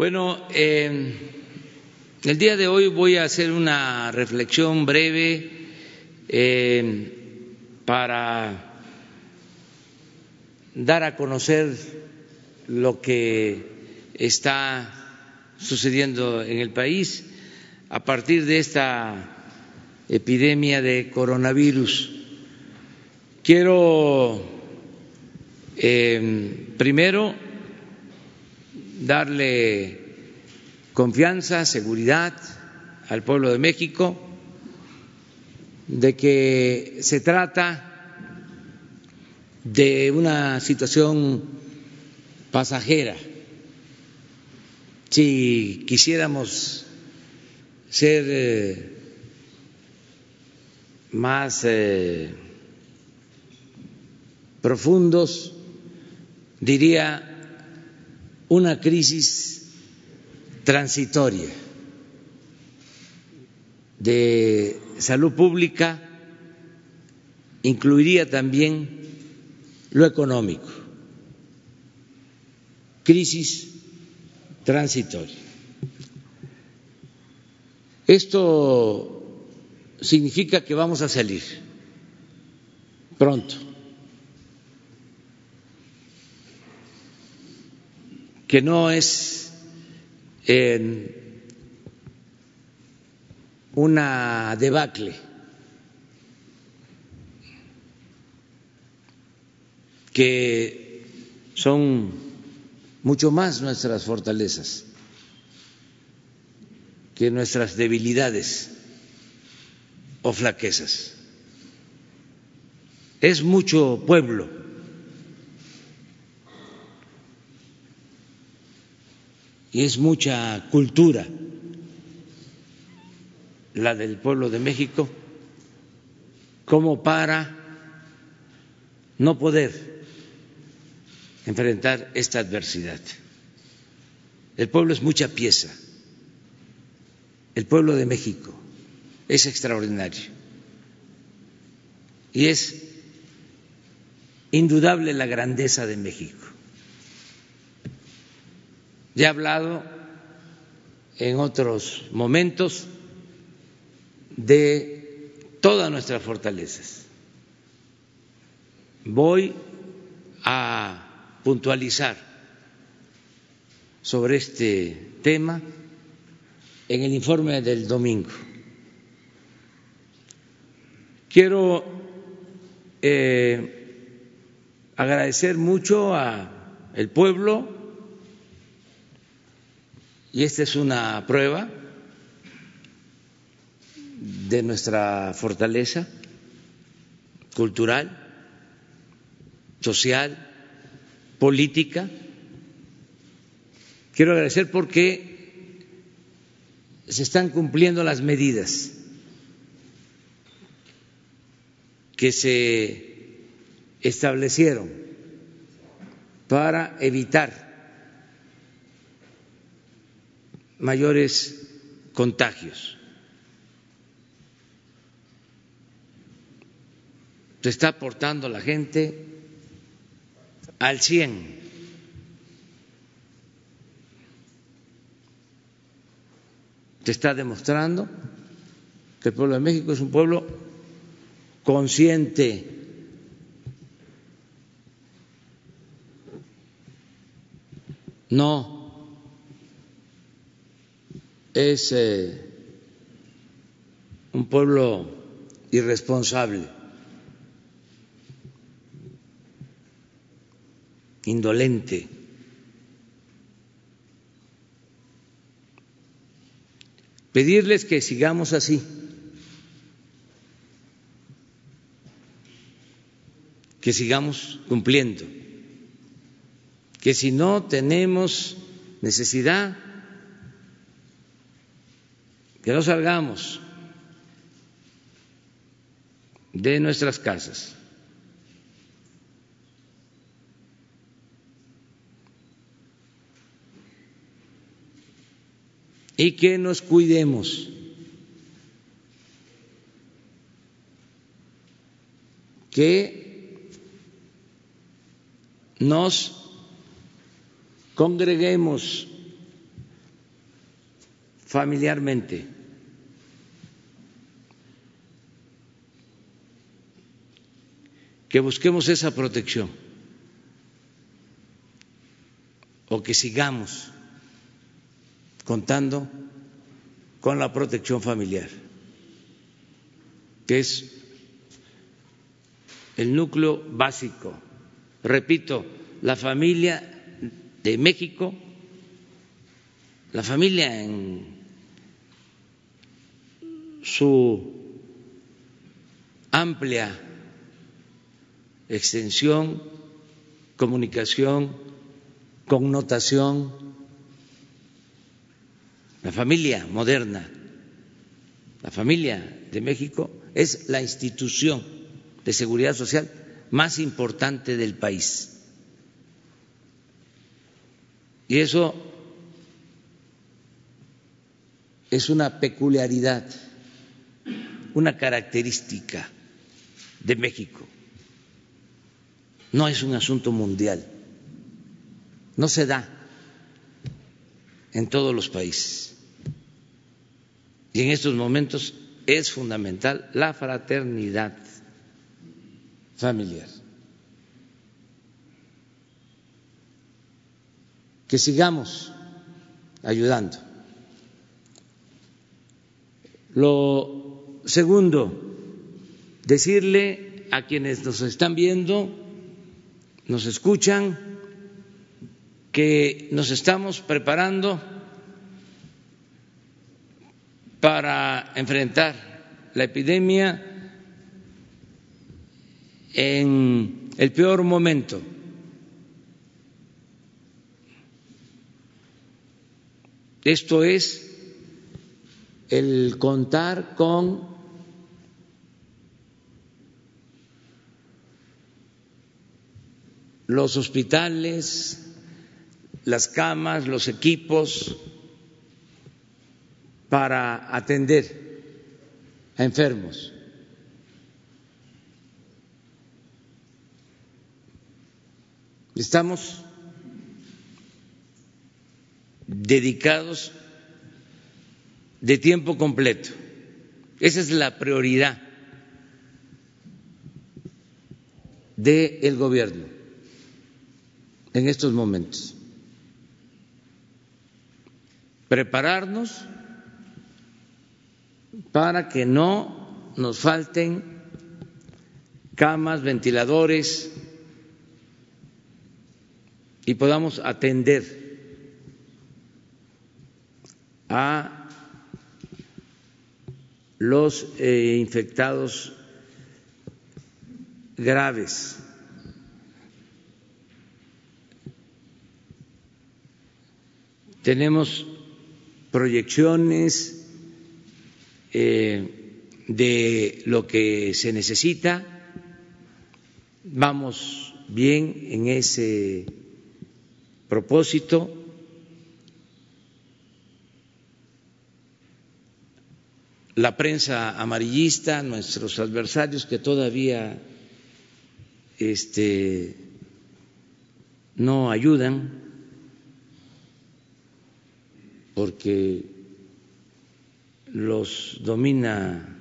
Bueno, eh, el día de hoy voy a hacer una reflexión breve eh, para dar a conocer lo que está sucediendo en el país a partir de esta epidemia de coronavirus. Quiero eh, primero darle confianza, seguridad al pueblo de México de que se trata de una situación pasajera. Si quisiéramos ser eh, más eh, profundos, diría una crisis transitoria de salud pública incluiría también lo económico, crisis transitoria. Esto significa que vamos a salir pronto, que no es una debacle, que son mucho más nuestras fortalezas que nuestras debilidades o flaquezas. Es mucho pueblo. Es mucha cultura la del pueblo de México como para no poder enfrentar esta adversidad. El pueblo es mucha pieza el pueblo de México es extraordinario y es indudable la grandeza de México. Ya he hablado en otros momentos de todas nuestras fortalezas. Voy a puntualizar sobre este tema en el informe del domingo. Quiero eh, agradecer mucho al pueblo y esta es una prueba de nuestra fortaleza cultural, social, política. Quiero agradecer porque se están cumpliendo las medidas que se establecieron para evitar mayores contagios. Se está aportando la gente al 100 te está demostrando que el pueblo de México es un pueblo consciente. No es eh, un pueblo irresponsable, indolente. pedirles que sigamos así, que sigamos cumpliendo, que si no tenemos necesidad, que no salgamos de nuestras casas. y que nos cuidemos. que nos congreguemos familiarmente. Que busquemos esa protección o que sigamos contando con la protección familiar, que es el núcleo básico. Repito, la familia de México, la familia en su amplia extensión, comunicación, connotación, la familia moderna, la familia de México es la institución de seguridad social más importante del país. Y eso es una peculiaridad, una característica de México. No es un asunto mundial, no se da en todos los países. Y en estos momentos es fundamental la fraternidad familiar. Que sigamos ayudando. Lo segundo, decirle a quienes nos están viendo, nos escuchan, que nos estamos preparando para enfrentar la epidemia en el peor momento. Esto es el contar con los hospitales, las camas, los equipos para atender a enfermos. Estamos dedicados de tiempo completo. Esa es la prioridad del gobierno en estos momentos. Prepararnos para que no nos falten camas, ventiladores y podamos atender a los eh, infectados graves. Tenemos proyecciones eh, de lo que se necesita, vamos bien en ese propósito. La prensa amarillista, nuestros adversarios que todavía este, no ayudan, porque los domina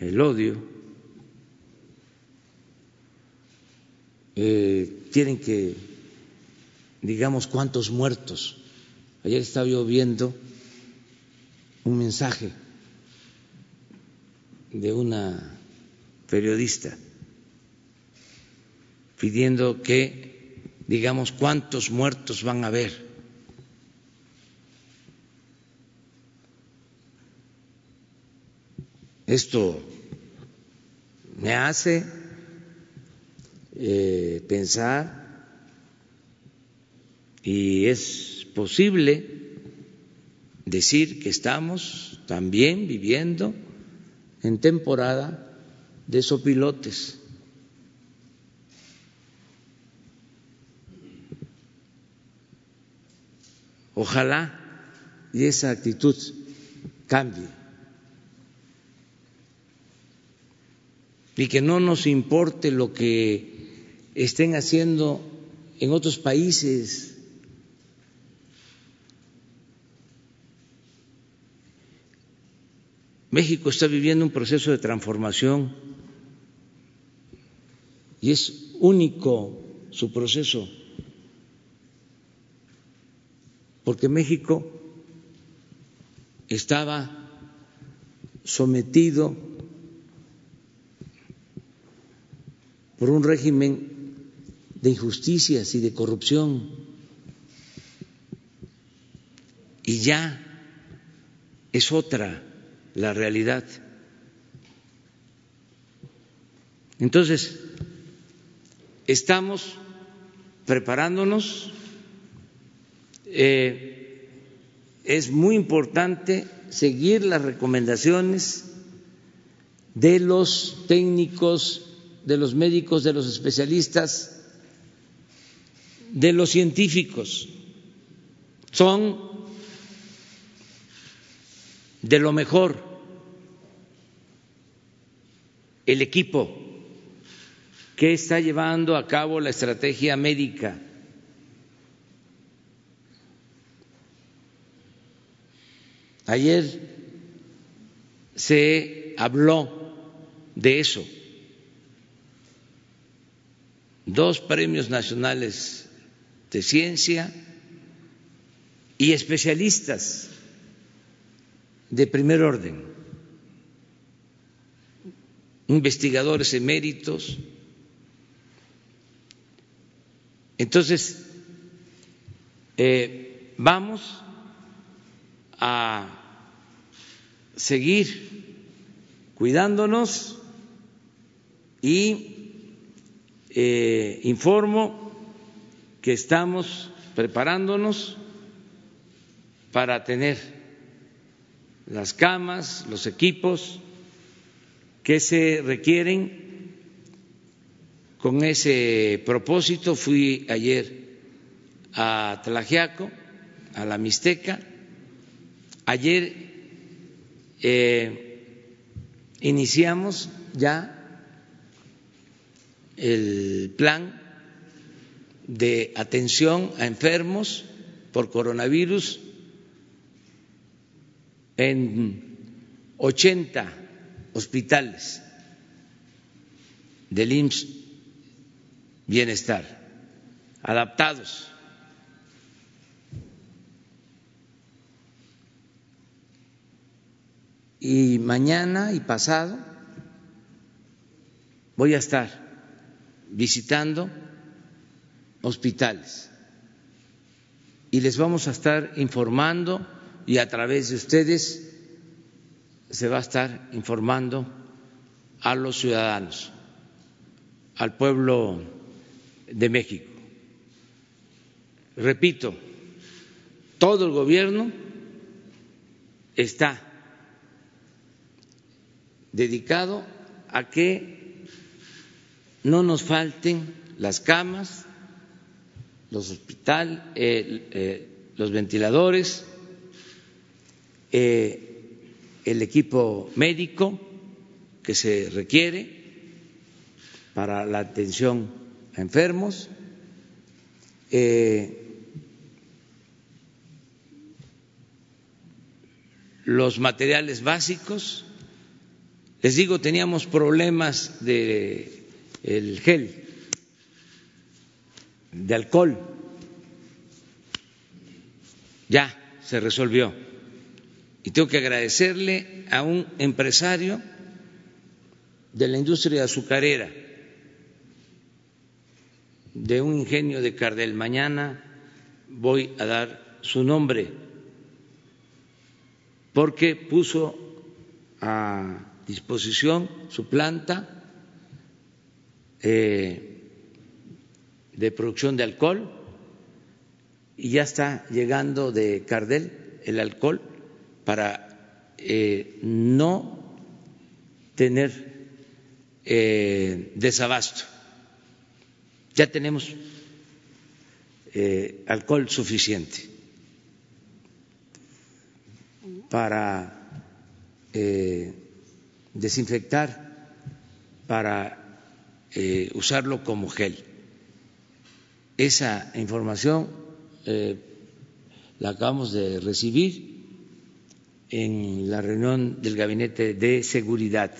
el odio, eh, tienen que, digamos, cuántos muertos. Ayer estaba yo viendo un mensaje de una periodista pidiendo que digamos cuántos muertos van a haber Esto me hace eh, pensar y es posible decir que estamos también viviendo en temporada de sopilotes. Ojalá y esa actitud cambie. Y que no nos importe lo que estén haciendo en otros países. México está viviendo un proceso de transformación y es único su proceso, porque México estaba sometido por un régimen de injusticias y de corrupción y ya es otra la realidad. Entonces, estamos preparándonos. Eh, es muy importante seguir las recomendaciones de los técnicos, de los médicos, de los especialistas, de los científicos. Son de lo mejor el equipo que está llevando a cabo la estrategia médica. Ayer se habló de eso. Dos premios nacionales de ciencia y especialistas de primer orden, investigadores eméritos, Entonces, eh, vamos a seguir cuidándonos y eh, informo que estamos preparándonos para tener las camas, los equipos que se requieren con ese propósito fui ayer a Tlajiaco, a la Mixteca. Ayer eh, iniciamos ya el plan de atención a enfermos por coronavirus en 80 hospitales del IMSS bienestar, adaptados. Y mañana y pasado voy a estar visitando hospitales y les vamos a estar informando y a través de ustedes se va a estar informando a los ciudadanos, al pueblo de México. Repito, todo el gobierno está dedicado a que no nos falten las camas, los hospitales, eh, los ventiladores, eh, el equipo médico que se requiere para la atención enfermos. Eh, los materiales básicos. Les digo, teníamos problemas de el gel, de alcohol. Ya se resolvió. Y tengo que agradecerle a un empresario de la industria azucarera de un ingenio de Cardel. Mañana voy a dar su nombre porque puso a disposición su planta eh, de producción de alcohol y ya está llegando de Cardel el alcohol para eh, no tener eh, desabasto. Ya tenemos alcohol suficiente para desinfectar, para eh, usarlo como gel. Esa información la acabamos de recibir en la reunión del Gabinete de Seguridad,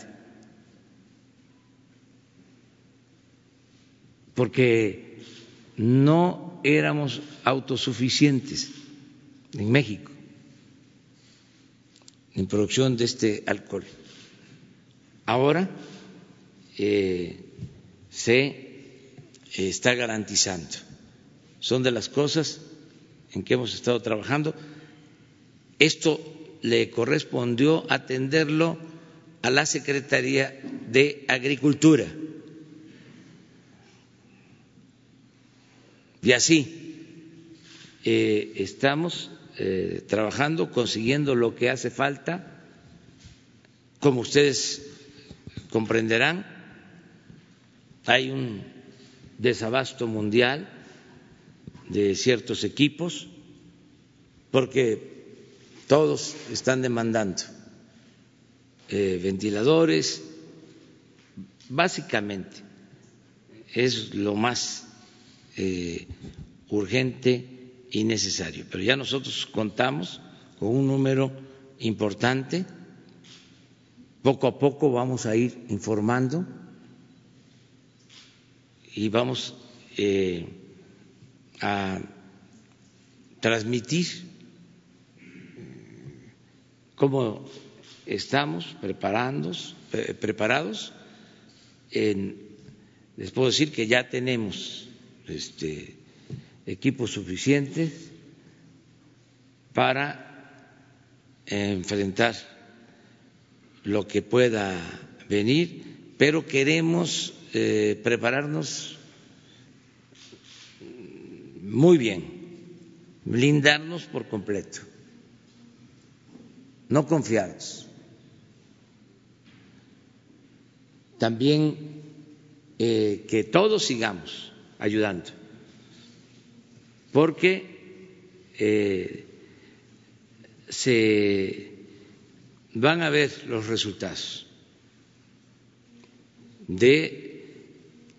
porque no éramos autosuficientes en México en producción de este alcohol. Ahora eh, se eh, está garantizando. Son de las cosas en que hemos estado trabajando. Esto le correspondió atenderlo a la Secretaría de Agricultura. Y así eh, estamos eh, trabajando, consiguiendo lo que hace falta. Como ustedes comprenderán, hay un desabasto mundial de ciertos equipos porque todos están demandando eh, ventiladores, básicamente es lo más eh, urgente y necesario. Pero ya nosotros contamos con un número importante. Poco a poco vamos a ir informando y vamos eh, a transmitir cómo estamos preparados. les puedo decir que ya tenemos este, equipos suficientes para enfrentar lo que pueda venir, pero queremos eh, prepararnos muy bien, blindarnos por completo, no confiados. También eh, que todos sigamos ayudando porque eh, se van a ver los resultados de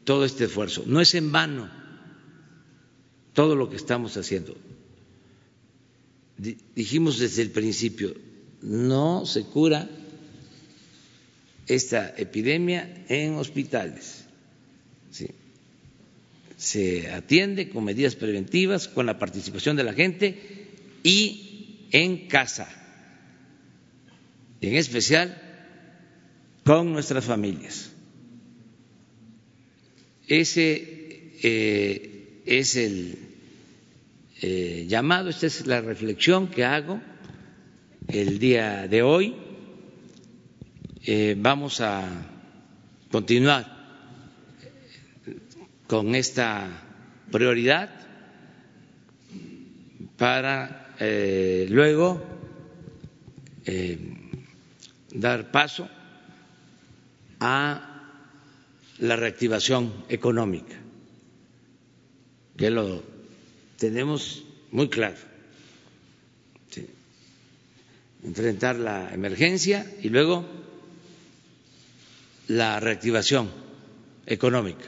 todo este esfuerzo. No es en vano todo lo que estamos haciendo. Dijimos desde el principio, no se cura esta epidemia en hospitales. ¿sí? se atiende con medidas preventivas, con la participación de la gente y en casa, en especial con nuestras familias. Ese eh, es el eh, llamado, esta es la reflexión que hago el día de hoy. Eh, vamos a continuar con esta prioridad para luego dar paso a la reactivación económica, que lo tenemos muy claro. Enfrentar la emergencia y luego la reactivación económica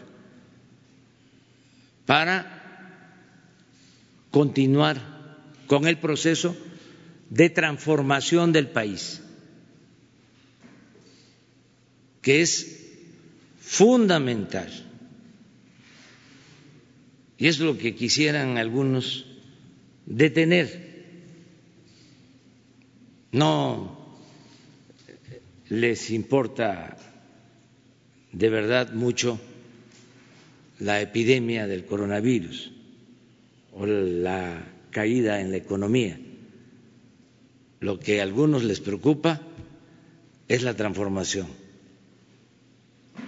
para continuar con el proceso de transformación del país, que es fundamental. Y es lo que quisieran algunos detener. No les importa de verdad mucho la epidemia del coronavirus o la caída en la economía. Lo que a algunos les preocupa es la transformación,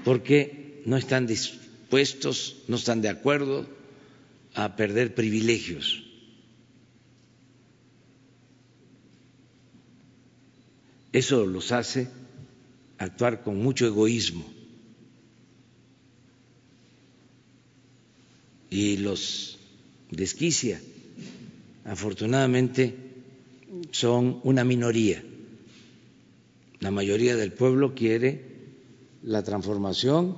porque no están dispuestos, no están de acuerdo a perder privilegios. Eso los hace actuar con mucho egoísmo y los desquicia. Afortunadamente son una minoría. La mayoría del pueblo quiere la transformación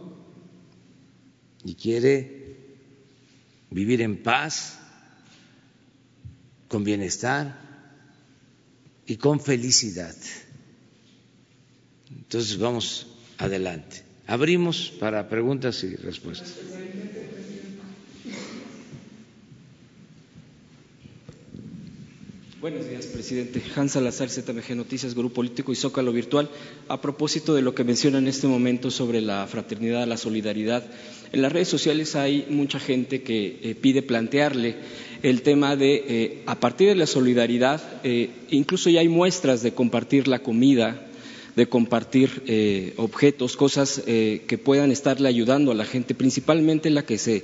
y quiere vivir en paz, con bienestar, y con felicidad. Entonces vamos adelante. Abrimos para preguntas y respuestas. Buenos días, presidente. Hans Salazar, ZMG Noticias, Grupo Político y Zócalo Virtual. A propósito de lo que menciona en este momento sobre la fraternidad, la solidaridad, en las redes sociales hay mucha gente que eh, pide plantearle el tema de, eh, a partir de la solidaridad, eh, incluso ya hay muestras de compartir la comida, de compartir objetos, cosas que puedan estarle ayudando a la gente, principalmente la que se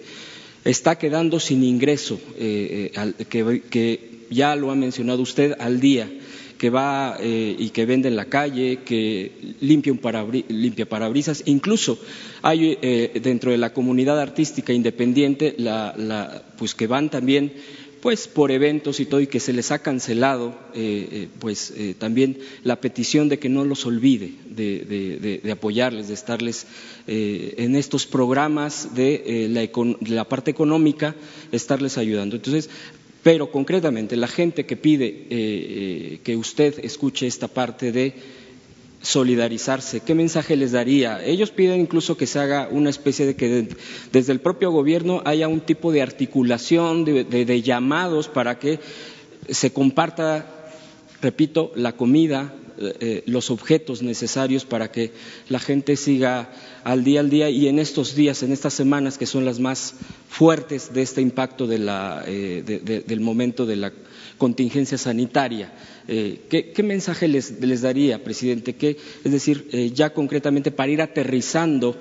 está quedando sin ingreso, que, que ya lo ha mencionado usted, al día, que va eh, y que vende en la calle, que limpia, un limpia parabrisas. Incluso hay eh, dentro de la comunidad artística independiente, la, pues que van también pues por eventos y todo y que se les ha cancelado eh, pues también la petición de que no los olvide de, apoyarles de estarles en estos programas de la, la parte económica estarles ayudando entonces pero concretamente, la gente que pide eh, eh, que usted escuche esta parte de solidarizarse, ¿qué mensaje les daría? Ellos piden incluso que se haga una especie de que desde el propio gobierno haya un tipo de articulación, de llamados para que se comparta, repito, la comida, eh, los objetos necesarios para que la gente siga al día al día y en estos días, en estas semanas que son las más fuertes de este impacto de la, eh, del momento de la contingencia sanitaria. Eh, ¿qué, mensaje les, daría, presidente? es decir, eh, ya concretamente para ir aterrizando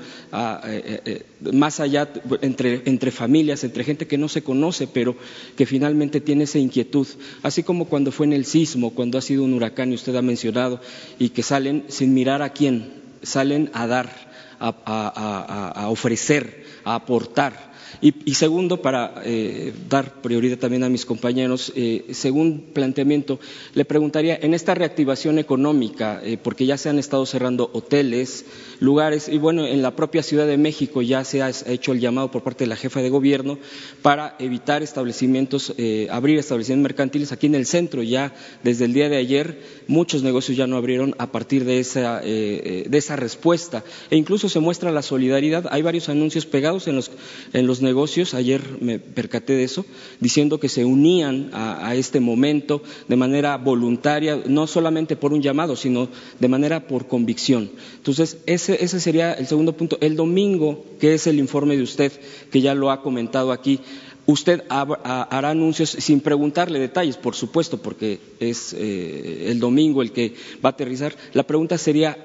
más allá entre, familias, entre gente que no se conoce, pero que finalmente tiene esa inquietud, así como cuando fue en el sismo, cuando ha sido un huracán y usted ha mencionado, y que salen sin mirar a quién, salen a dar, a ofrecer, a aportar. Y, segundo, para eh, dar prioridad también a mis compañeros, eh, según planteamiento, le preguntaría, en esta reactivación económica, eh, porque ya se han estado cerrando hoteles, lugares, y bueno, en la propia Ciudad de México ya se ha hecho el llamado por parte de la jefa de gobierno para evitar establecimientos, abrir establecimientos mercantiles aquí en el centro. Ya desde el día de ayer muchos negocios ya no abrieron a partir de esa, de esa respuesta. E incluso se muestra la solidaridad. Hay varios anuncios pegados en los, en los negocios, ayer me percaté de eso, diciendo que se unían a, este momento de manera voluntaria, no solamente por un llamado, sino de manera por convicción. Entonces, ese, ese sería el segundo punto. El domingo, que es el informe de usted, que ya lo ha comentado aquí, Usted hará anuncios sin preguntarle detalles, por supuesto, porque es eh, el domingo el que va a aterrizar. La pregunta sería,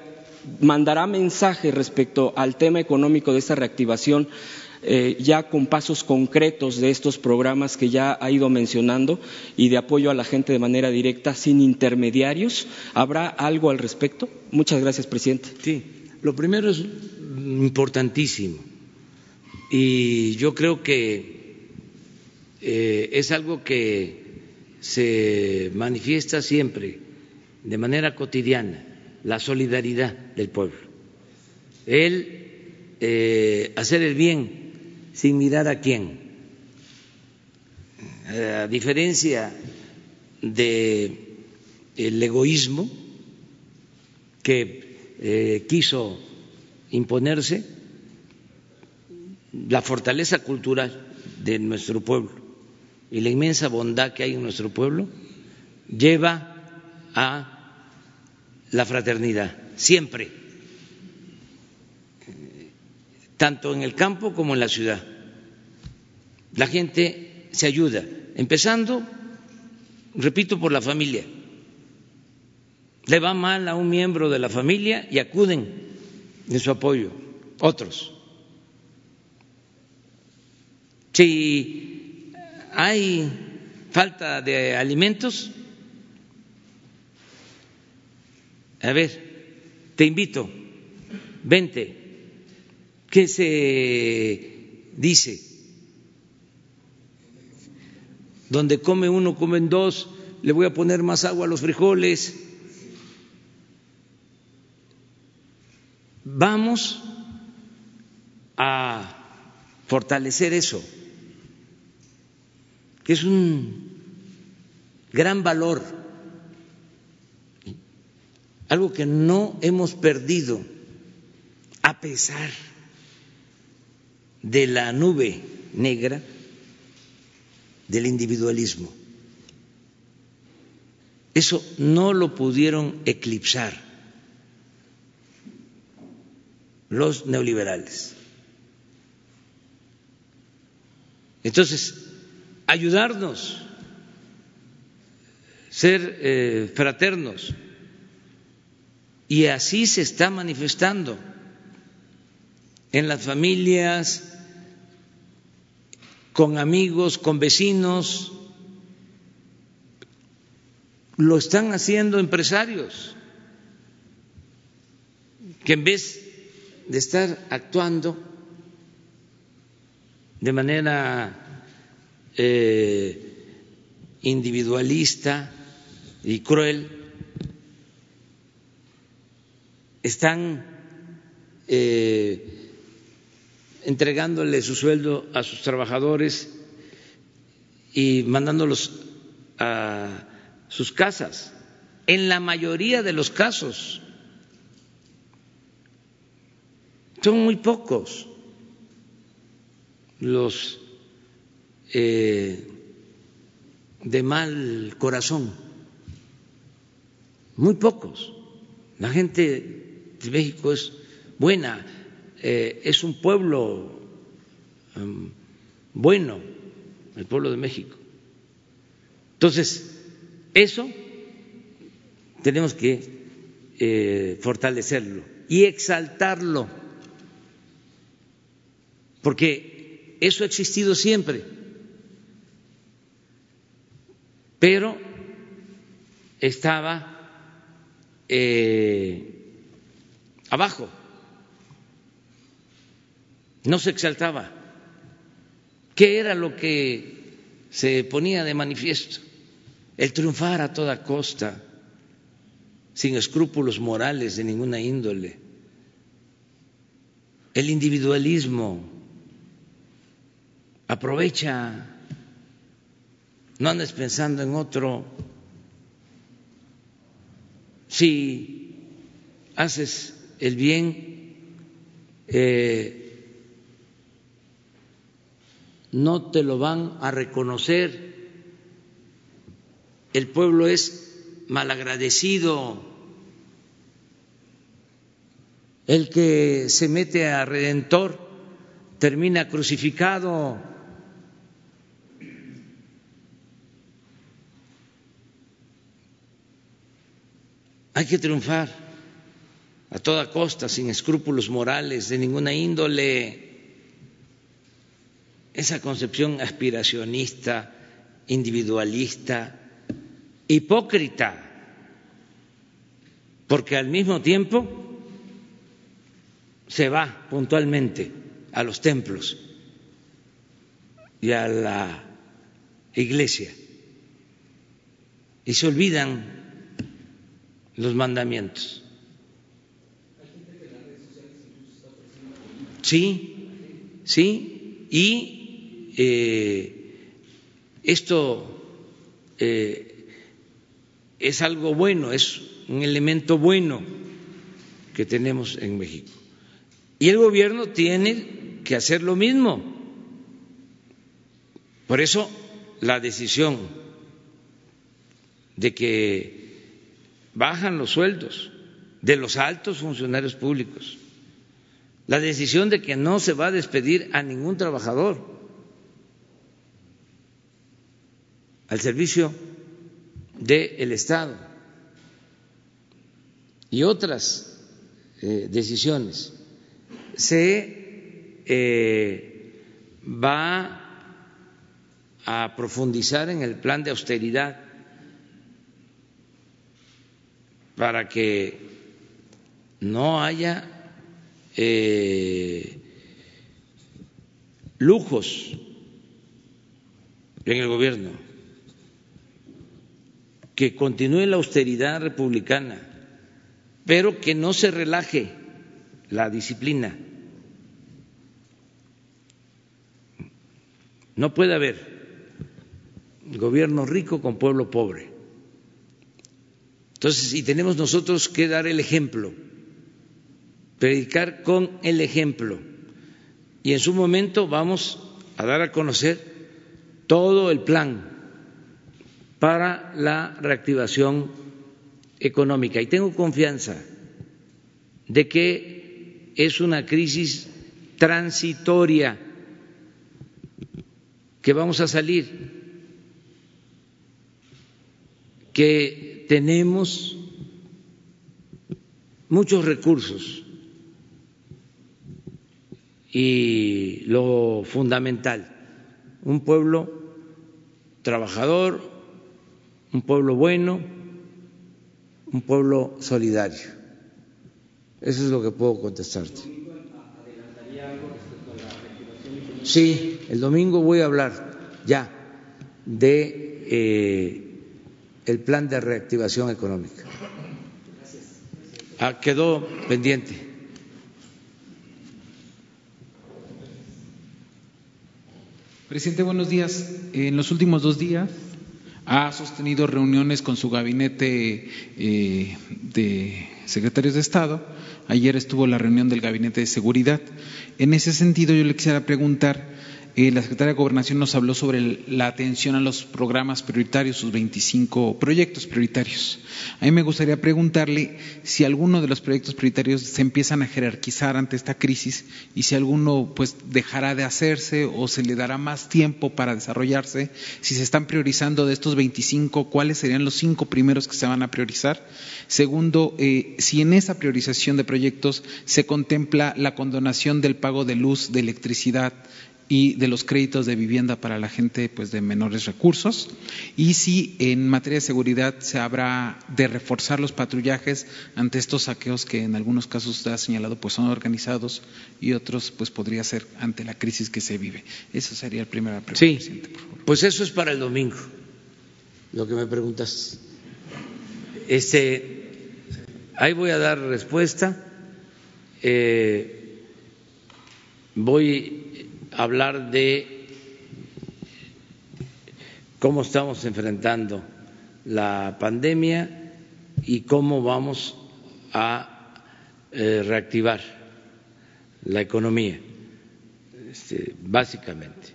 ¿mandará mensaje respecto al tema económico de esta reactivación eh, ya con pasos concretos de estos programas que ya ha ido mencionando y de apoyo a la gente de manera directa, sin intermediarios. ¿Habrá algo al respecto? Muchas gracias, presidente. Sí, lo primero es importantísimo y yo creo que eh, es algo que se manifiesta siempre de manera cotidiana, la solidaridad del pueblo. El eh, hacer el bien sin mirar a quién. A diferencia del egoísmo que eh, quiso imponerse, la fortaleza cultural de nuestro pueblo y la inmensa bondad que hay en nuestro pueblo lleva a la fraternidad, siempre tanto en el campo como en la ciudad. La gente se ayuda, empezando, repito, por la familia. Le va mal a un miembro de la familia y acuden en su apoyo otros. Si hay falta de alimentos, a ver, te invito, vente ¿Qué se dice? Donde come uno, comen dos, le voy a poner más agua a los frijoles. Vamos a fortalecer eso, que es un gran valor algo que no hemos perdido a pesar de la nube negra del individualismo. Eso no lo pudieron eclipsar los neoliberales. Entonces, ayudarnos, ser eh, fraternos, y así se está manifestando en las familias, con amigos, con vecinos, lo están haciendo empresarios que en vez de estar actuando de manera eh, individualista y cruel, están eh, entregándole su sueldo a sus trabajadores y mandándolos a sus casas, en la mayoría de los casos. Son muy pocos los eh, de mal corazón, muy pocos. La gente de México es buena, eh, es un pueblo um, bueno, el pueblo de México. Entonces, eso tenemos que eh, fortalecerlo y exaltarlo, porque eso ha existido siempre, pero estaba eh, abajo, no se exaltaba. ¿Qué era lo que se ponía de manifiesto? el triunfar a toda costa, sin escrúpulos morales de ninguna índole, el individualismo, aprovecha, no andes pensando en otro, si haces el bien, eh, no te lo van a reconocer el pueblo es malagradecido. El que se mete a redentor termina crucificado. Hay que triunfar a toda costa, sin escrúpulos morales de ninguna índole. Esa concepción aspiracionista, individualista, hipócrita, porque al mismo tiempo se va puntualmente a los templos y a la iglesia y se olvidan los mandamientos. Sí, sí, y eh, esto eh, es algo bueno, es un elemento bueno que tenemos en México. Y el gobierno tiene que hacer lo mismo. Por eso la decisión de que bajan los sueldos de los altos funcionarios públicos, la decisión de que no se va a despedir a ningún trabajador al servicio del Estado y otras eh, decisiones. Se eh, va a profundizar en el plan de austeridad para que no haya eh, lujos en el gobierno que continúe la austeridad republicana, pero que no se relaje la disciplina. No puede haber gobierno rico con pueblo pobre. Entonces, y tenemos nosotros que dar el ejemplo, predicar con el ejemplo. Y en su momento vamos a dar a conocer todo el plan para la reactivación económica. Y tengo confianza de que es una crisis transitoria, que vamos a salir, que tenemos muchos recursos y lo fundamental, un pueblo trabajador, un pueblo bueno, un pueblo solidario. Eso es lo que puedo contestarte. Sí, el domingo voy a hablar ya de eh, el plan de reactivación económica. Ah, quedó pendiente. Presidente, buenos días. En los últimos dos días ha sostenido reuniones con su gabinete eh, de secretarios de Estado. Ayer estuvo la reunión del gabinete de seguridad. En ese sentido, yo le quisiera preguntar eh, la secretaria de Gobernación nos habló sobre la atención a los programas prioritarios, sus 25 proyectos prioritarios. A mí me gustaría preguntarle si alguno de los proyectos prioritarios se empiezan a jerarquizar ante esta crisis y si alguno pues dejará de hacerse o se le dará más tiempo para desarrollarse. Si se están priorizando de estos 25, ¿cuáles serían los cinco primeros que se van a priorizar? Segundo, eh, si en esa priorización de proyectos se contempla la condonación del pago de luz, de electricidad, y de los créditos de vivienda para la gente pues de menores recursos y si en materia de seguridad se habrá de reforzar los patrullajes ante estos saqueos que en algunos casos usted ha señalado pues son organizados y otros pues podría ser ante la crisis que se vive. Esa sería la primera pregunta. Sí, pues eso es para el domingo, lo que me preguntas. Este, ahí voy a dar respuesta. Eh, voy hablar de cómo estamos enfrentando la pandemia y cómo vamos a eh, reactivar la economía, este, básicamente.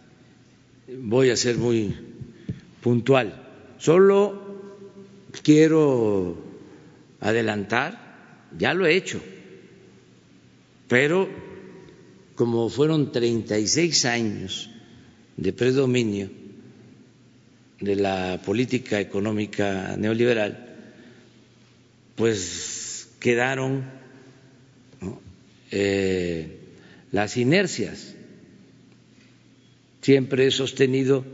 Voy a ser muy puntual. Solo quiero adelantar, ya lo he hecho, pero como fueron 36 años de predominio de la política económica neoliberal, pues quedaron eh, las inercias. Siempre he sostenido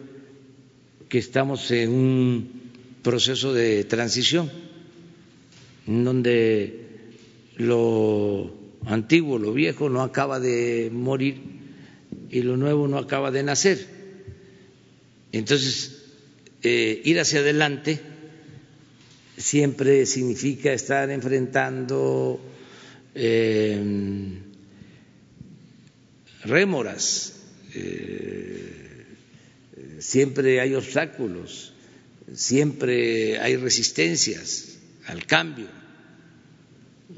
que estamos en un proceso de transición, en donde lo antiguo, lo viejo no acaba de morir y lo nuevo no acaba de nacer. Entonces, eh, ir hacia adelante siempre significa estar enfrentando em, rémoras, eh, siempre hay obstáculos, siempre hay resistencias al cambio.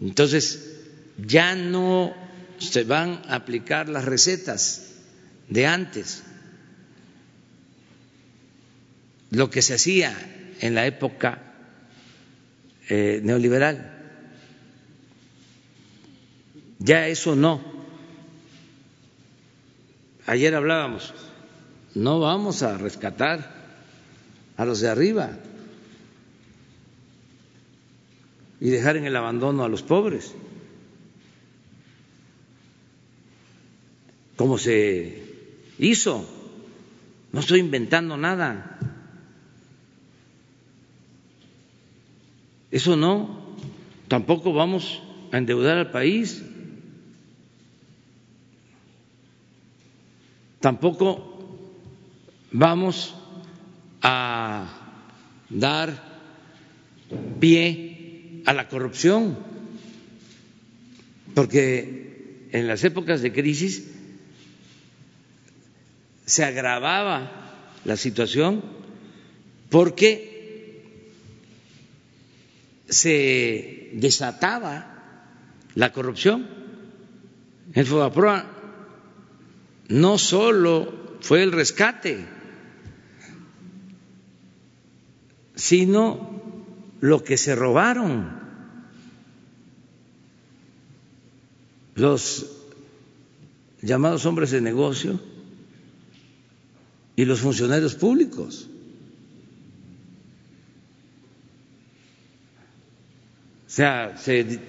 Entonces, ya no se van a aplicar las recetas de antes, lo que se hacía en la época eh, neoliberal. Ya eso no. Ayer hablábamos, no vamos a rescatar a los de arriba y dejar en el abandono a los pobres. Como se hizo. No estoy inventando nada. Eso no. Tampoco vamos a endeudar al país. Tampoco vamos a dar pie a la corrupción, porque en las épocas de crisis se agravaba la situación porque se desataba la corrupción. El FOBAPROA no solo fue el rescate, sino lo que se robaron los llamados hombres de negocio y los funcionarios públicos. O sea, se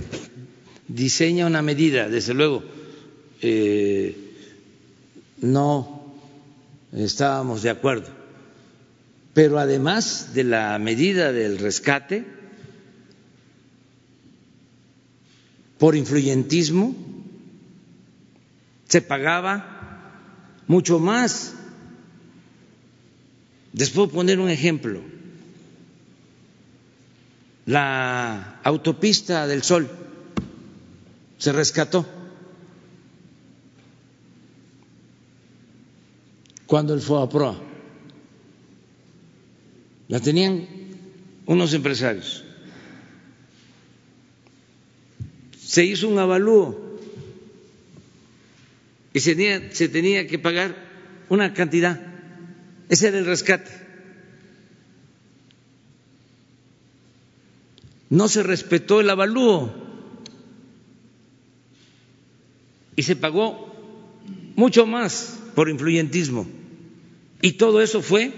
diseña una medida, desde luego, eh, no estábamos de acuerdo, pero además de la medida del rescate, por influyentismo, se pagaba mucho más. Les puedo poner un ejemplo. La autopista del Sol se rescató cuando el FOAPROA la tenían unos empresarios. Se hizo un avalúo y se tenía, se tenía que pagar una cantidad. Ese era el rescate. No se respetó el avalúo y se pagó mucho más por influyentismo. Y todo eso fue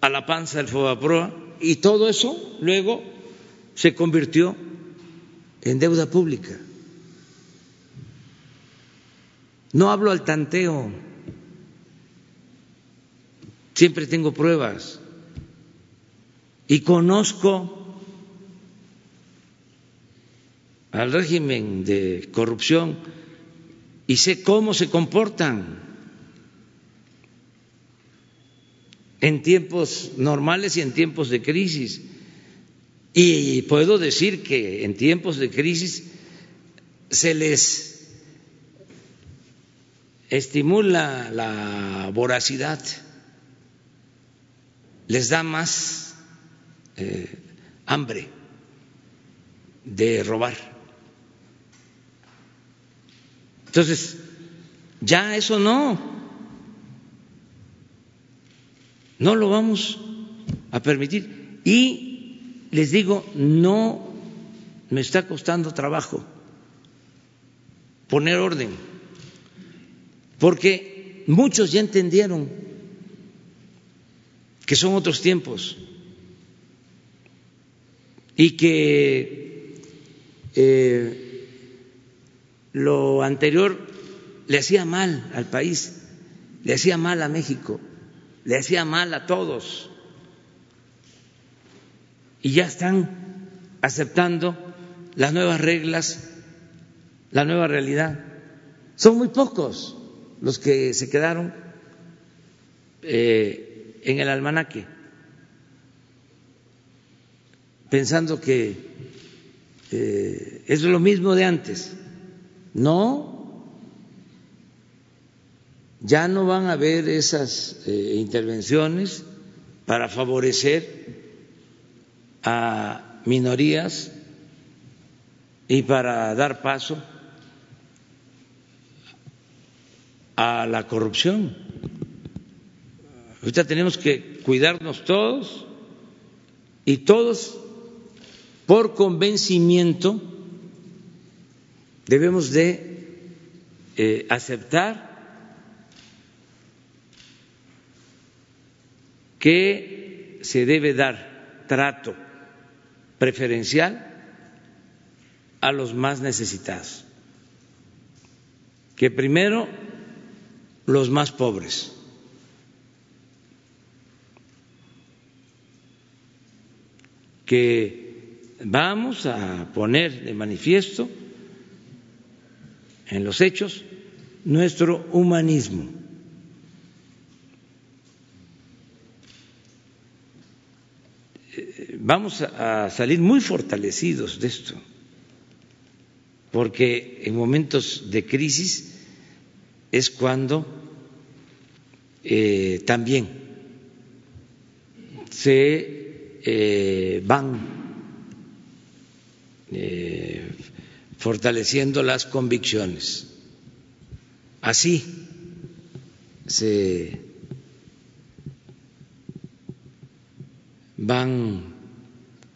a la panza del Fobaproa y todo eso luego se convirtió en deuda pública. No hablo al tanteo, siempre tengo pruebas y conozco al régimen de corrupción y sé cómo se comportan en tiempos normales y en tiempos de crisis. Y puedo decir que en tiempos de crisis se les estimula la voracidad, les da más eh, hambre de robar. Entonces, ya eso no, no lo vamos a permitir. Y les digo, no me está costando trabajo poner orden porque muchos ya entendieron que son otros tiempos y que eh, lo anterior le hacía mal al país, le hacía mal a México, le hacía mal a todos. Y ya están aceptando las nuevas reglas, la nueva realidad. Son muy pocos los que se quedaron eh, en el almanaque, pensando que eh, es lo mismo de antes. No, ya no van a haber esas eh, intervenciones para favorecer a minorías y para dar paso a la corrupción. Ahorita tenemos que cuidarnos todos y todos por convencimiento debemos de eh, aceptar que se debe dar trato preferencial a los más necesitados. Que primero los más pobres. Que vamos a poner de manifiesto en los hechos nuestro humanismo. Vamos a salir muy fortalecidos de esto, porque en momentos de crisis es cuando eh, también se eh, van eh, fortaleciendo las convicciones. Así se van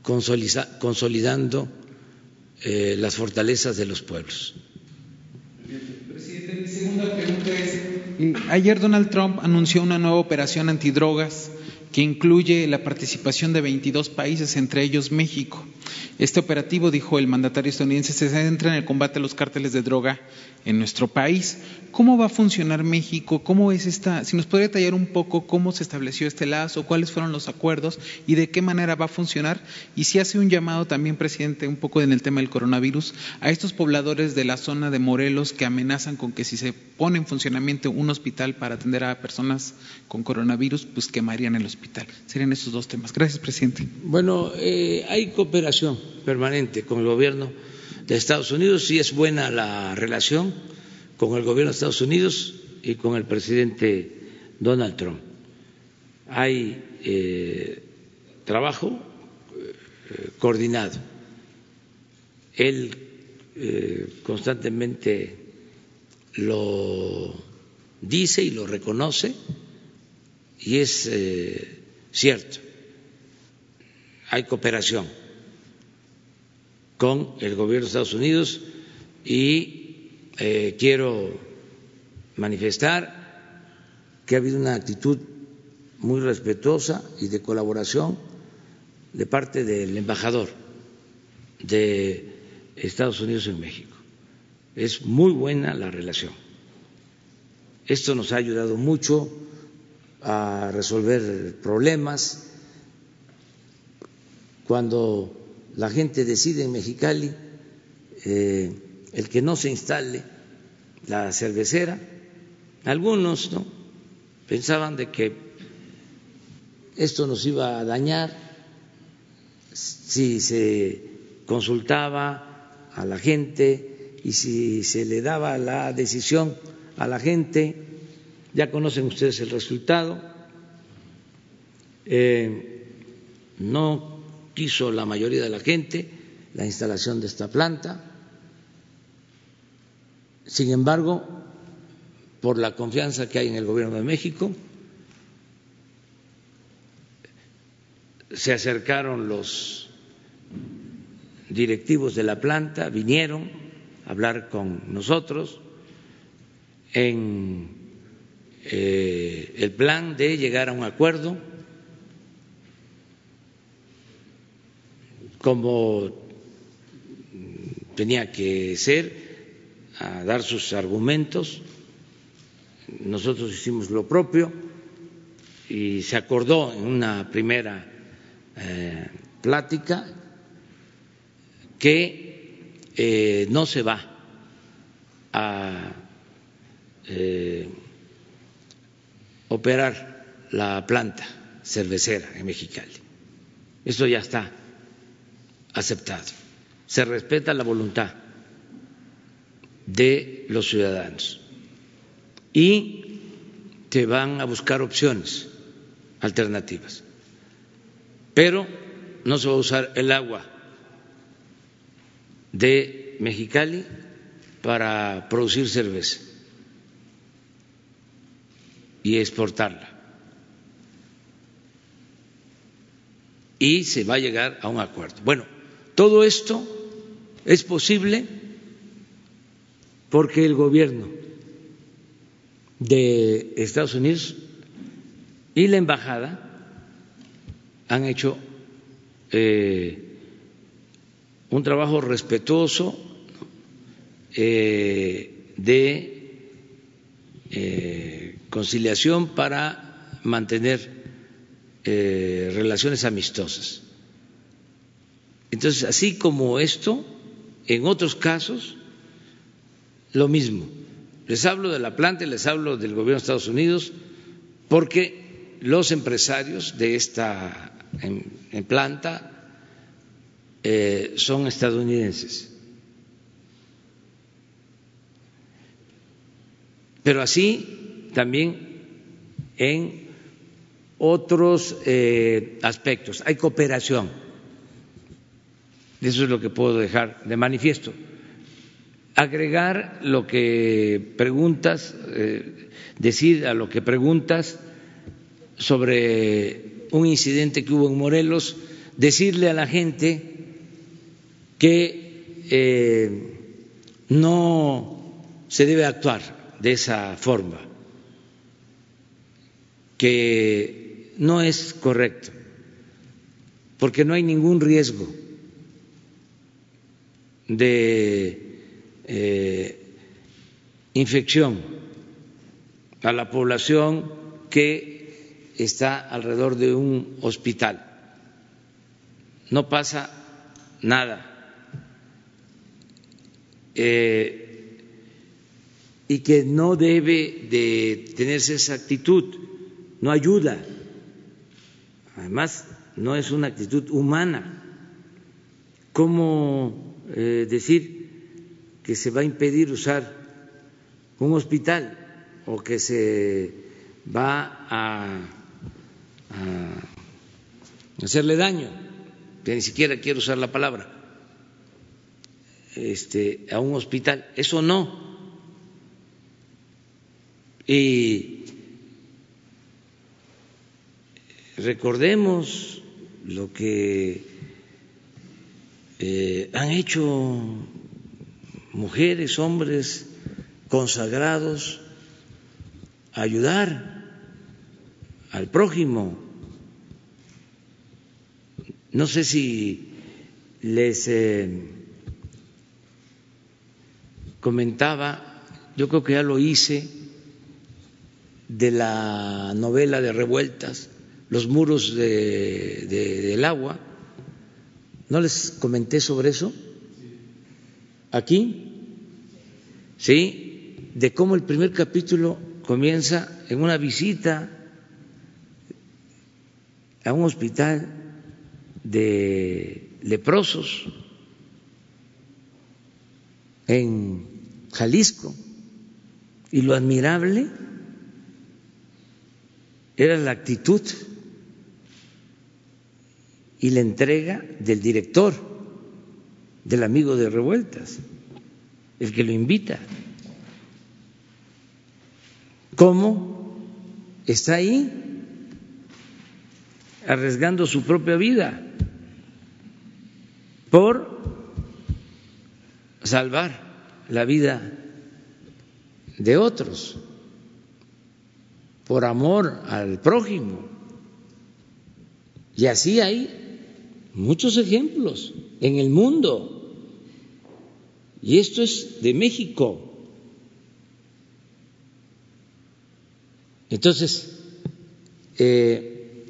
consolidando eh, las fortalezas de los pueblos. Presidente, mi segunda pregunta es, eh, ayer Donald Trump anunció una nueva operación antidrogas que incluye la participación de 22 países, entre ellos México. Este operativo, dijo el mandatario estadounidense, se centra en el combate a los cárteles de droga en nuestro país. ¿Cómo va a funcionar México? ¿Cómo es esta? Si nos podría detallar un poco cómo se estableció este lazo, cuáles fueron los acuerdos y de qué manera va a funcionar. Y si hace un llamado también, presidente, un poco en el tema del coronavirus, a estos pobladores de la zona de Morelos que amenazan con que si se pone en funcionamiento un hospital para atender a personas con coronavirus, pues quemarían el hospital. Serían esos dos temas. Gracias, presidente. Bueno, eh, hay cooperación permanente con el gobierno de Estados Unidos y es buena la relación con el gobierno de Estados Unidos y con el presidente Donald Trump. Hay eh, trabajo eh, coordinado. Él eh, constantemente lo dice y lo reconoce y es cierto. Hay cooperación con el gobierno de Estados Unidos y eh, quiero manifestar que ha habido una actitud muy respetuosa y de colaboración de parte del embajador de Estados Unidos en México. Es muy buena la relación. Esto nos ha ayudado mucho a resolver problemas. Cuando la gente decide en Mexicali eh, el que no se instale la cervecera. Algunos ¿no? pensaban de que esto nos iba a dañar si se consultaba a la gente y si se le daba la decisión a la gente. Ya conocen ustedes el resultado. Eh, no quiso la mayoría de la gente la instalación de esta planta. Sin embargo, por la confianza que hay en el Gobierno de México, se acercaron los directivos de la planta, vinieron a hablar con nosotros en eh, el plan de llegar a un acuerdo como tenía que ser, a dar sus argumentos. Nosotros hicimos lo propio y se acordó en una primera eh, plática que eh, no se va a eh, operar la planta cervecera en Mexicali. Esto ya está aceptado. Se respeta la voluntad de los ciudadanos y se van a buscar opciones alternativas. Pero no se va a usar el agua de Mexicali para producir cerveza y exportarla. Y se va a llegar a un acuerdo. Bueno, todo esto es posible porque el gobierno de Estados Unidos y la embajada han hecho eh, un trabajo respetuoso eh, de eh, conciliación para mantener relaciones amistosas. Entonces, así como esto, en otros casos, lo mismo. Les hablo de la planta y les hablo del gobierno de Estados Unidos porque los empresarios de esta planta eh, son estadounidenses. Pero así también en otros eh, aspectos. Hay cooperación Eso es lo que puedo dejar de manifiesto. Agregar lo que preguntas, eh, decir a lo que preguntas sobre un incidente que hubo en Morelos, decirle a la gente que eh, no se debe actuar de esa forma, que no es correcto, porque no hay ningún riesgo de eh, infección a la población que está alrededor de un hospital. No pasa nada. Eh, y que no debe de tenerse esa actitud, no ayuda. Además, no es una actitud humana. ¿Cómo eh, decir que se va a impedir usar un hospital o que se va a, hacerle daño, que ni siquiera quiero usar la palabra, este, a un hospital. Eso no. Y recordemos lo que eh, han hecho mujeres, hombres consagrados a ayudar al prójimo. No sé si les eh, comentaba, yo creo que ya lo hice, de la novela de revueltas, Los muros del agua, ¿No les comenté sobre eso? ¿Aquí? Sí, de cómo el primer capítulo comienza en una visita a un hospital de leprosos en Jalisco. Y lo admirable era la actitud y la entrega del director, del amigo de revueltas, el que lo invita. ¿Cómo está ahí arriesgando su propia vida por salvar la vida de otros, por amor al prójimo? Y así hay muchos ejemplos en el mundo. Y esto es de México. Entonces, eh,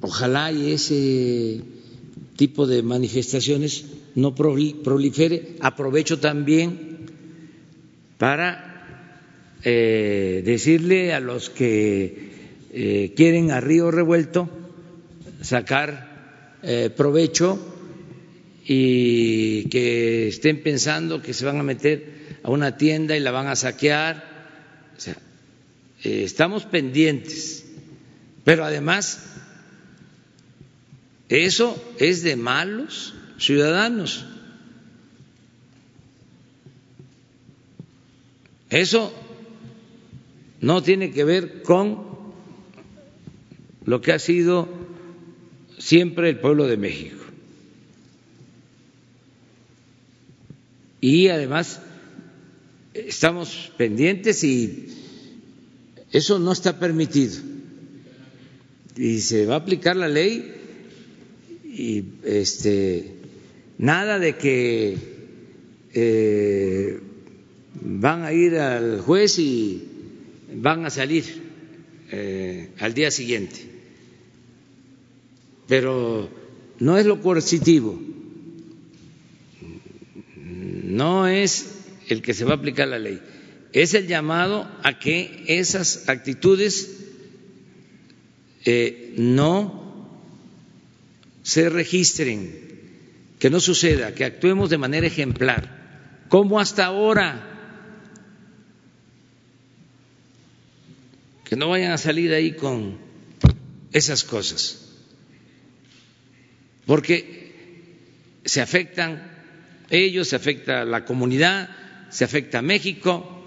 ojalá y ese tipo de manifestaciones no prolifere. Aprovecho también para eh, decirle a los que eh, quieren a río revuelto sacar eh, provecho y que estén pensando que se van a meter a una tienda y la van a saquear. O sea, eh, estamos pendientes, pero además eso es de malos ciudadanos. Eso no tiene que ver con lo que ha sido siempre el pueblo de México. Y además estamos pendientes y eso no está permitido. Y se va a aplicar la ley y este nada de que eh, van a ir al juez y van a salir eh, al día siguiente pero no es lo coercitivo, no es el que se va a aplicar la ley, es el llamado a que esas actitudes eh, no se registren, que no suceda, que actuemos de manera ejemplar, como hasta ahora. Que no vayan a salir ahí con esas cosas porque se afectan ellos, se afecta la comunidad, se afecta a México.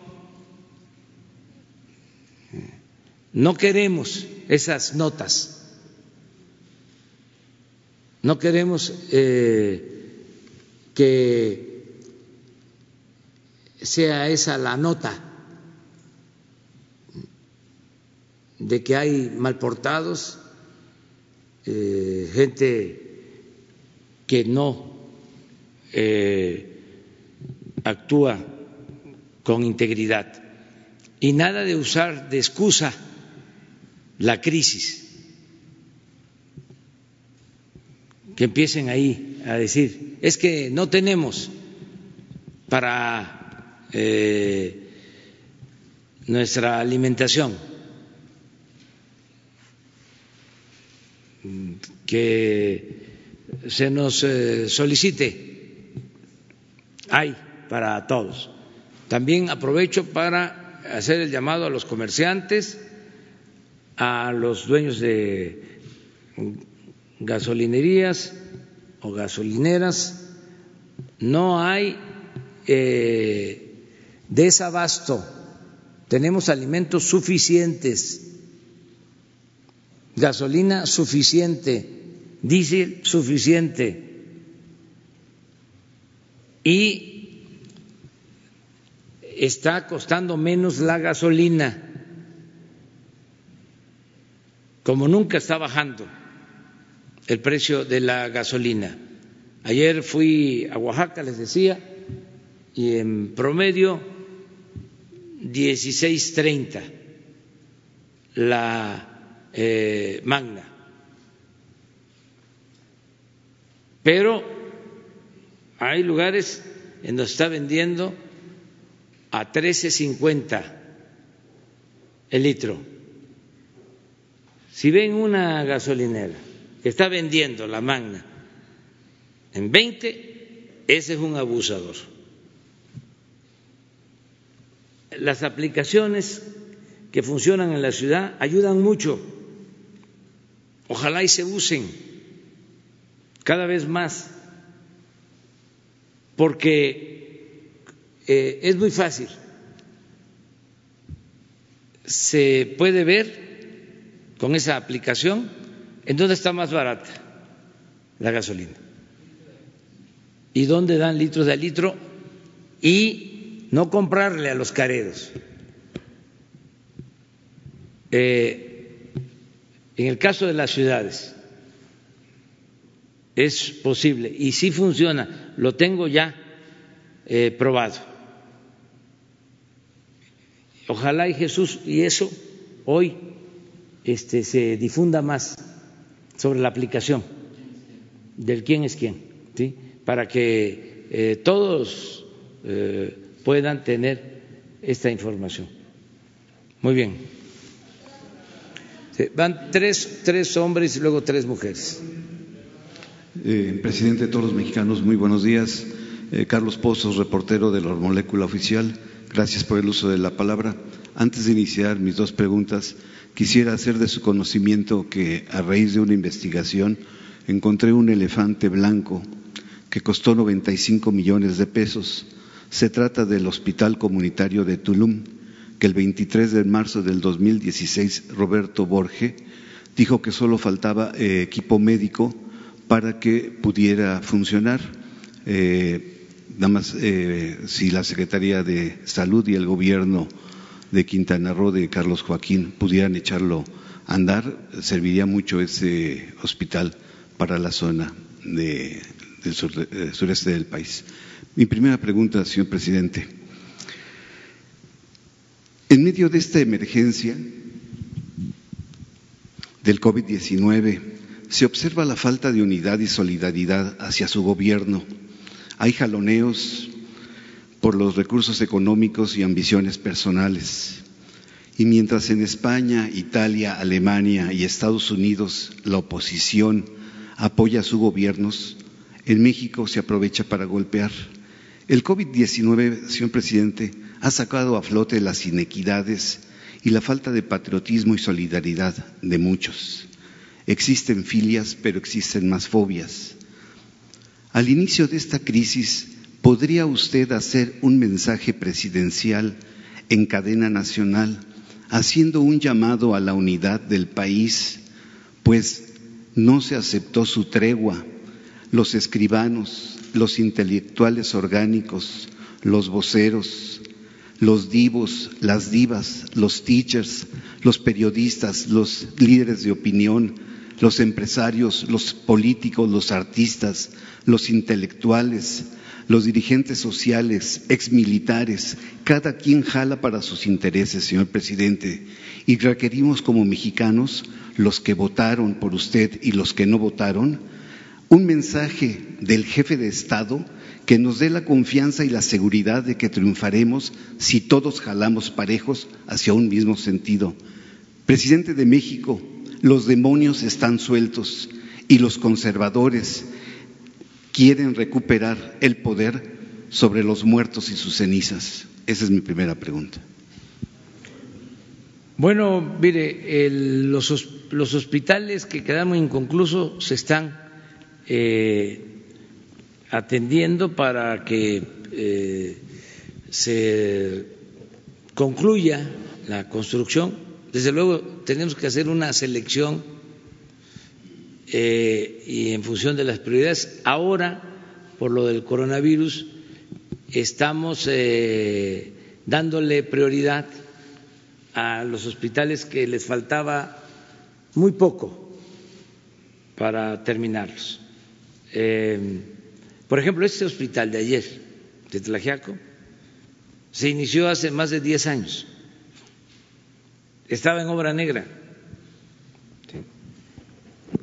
No queremos esas notas, no queremos eh, que sea esa la nota de que hay malportados, eh, gente que no eh, actúa con integridad. Y nada de usar de excusa la crisis, que empiecen ahí a decir, es que no tenemos para eh, nuestra alimentación, que se nos eh, solicite, hay para todos. También aprovecho para hacer el llamado a los comerciantes, a los dueños de gasolinerías o gasolineras, no hay eh, desabasto, tenemos alimentos suficientes, gasolina suficiente, diésel suficiente y está costando menos la gasolina como nunca está bajando el precio de la gasolina. Ayer fui a Oaxaca, les decía, y en promedio 16.30 la eh, magna. Pero hay lugares en donde está vendiendo a 13.50 el litro si ven una gasolinera que está vendiendo la magna en 20, ese es un abusador. Las aplicaciones que funcionan en la ciudad ayudan mucho. Ojalá y se usen cada vez más, porque eh, es muy fácil. Se puede ver con esa aplicación, ¿en dónde está más barata la gasolina? ¿Y dónde dan litros de litro? Y no comprarle a los careros. Eh, en el caso de las ciudades, es posible y sí funciona, lo tengo ya eh, probado. Ojalá y Jesús, y eso hoy este, se difunda más sobre la aplicación del quién es quién, ¿sí? para que eh, todos eh, puedan tener esta información. Muy bien. van tres, tres hombres y luego tres mujeres. Eh, presidente de todos los mexicanos, muy buenos días. Carlos Pozos, reportero de la Molécula Oficial. Gracias por el uso de la palabra. Antes de iniciar mis dos preguntas, Quisiera hacer de su conocimiento que a raíz de una investigación encontré un elefante blanco que costó 95 millones de pesos. Se trata del Hospital Comunitario de Tulum, que el 23 de marzo del 2016 Roberto Borge dijo que solo faltaba eh, equipo médico para que pudiera funcionar. Eh, nada más eh, si la Secretaría de Salud y el Gobierno de Quintana Roo, de Carlos Joaquín, pudieran echarlo a andar, serviría mucho ese hospital para la zona del sureste del país. Mi primera pregunta, señor presidente. En medio de esta emergencia del COVID-19, se observa la falta de unidad y solidaridad hacia su gobierno. Hay jaloneos, por los recursos económicos y ambiciones personales. Y mientras en España, Italia, Alemania y Estados Unidos la oposición apoya a sus gobiernos, en México se aprovecha para golpear. El COVID-19, señor presidente, ha sacado a flote las inequidades y la falta de patriotismo y solidaridad de muchos. Existen filias, pero existen más fobias. Al inicio de esta crisis, ¿podría usted hacer un mensaje presidencial en cadena nacional haciendo un llamado a la unidad del país, pues no se aceptó su tregua? Los escribanos, los intelectuales orgánicos, los voceros, los divos, las divas, los teachers, los periodistas, los líderes de opinión, los empresarios, los políticos, los artistas, los intelectuales, los dirigentes sociales, exmilitares, cada quien jala para sus intereses, señor presidente, y requerimos como mexicanos, los que votaron por usted y los que no votaron, un mensaje del jefe de Estado que nos dé la confianza y la seguridad de que triunfaremos si todos jalamos parejos hacia un mismo sentido. Presidente de México, los demonios están sueltos y los conservadores quieren recuperar el poder sobre los muertos y sus cenizas. Esa es mi primera pregunta. Bueno, mire, los, hospitales que quedaron inconclusos se están eh, atendiendo para que eh, se concluya la construcción. Desde luego tenemos que hacer una selección eh, y en función de las prioridades. Ahora, por lo del coronavirus, estamos eh, dándole prioridad a los hospitales que les faltaba muy poco para terminarlos. Eh, por ejemplo, este hospital de ayer, de Tlajiaco, se inició hace más de 10 años. Estaba en obra negra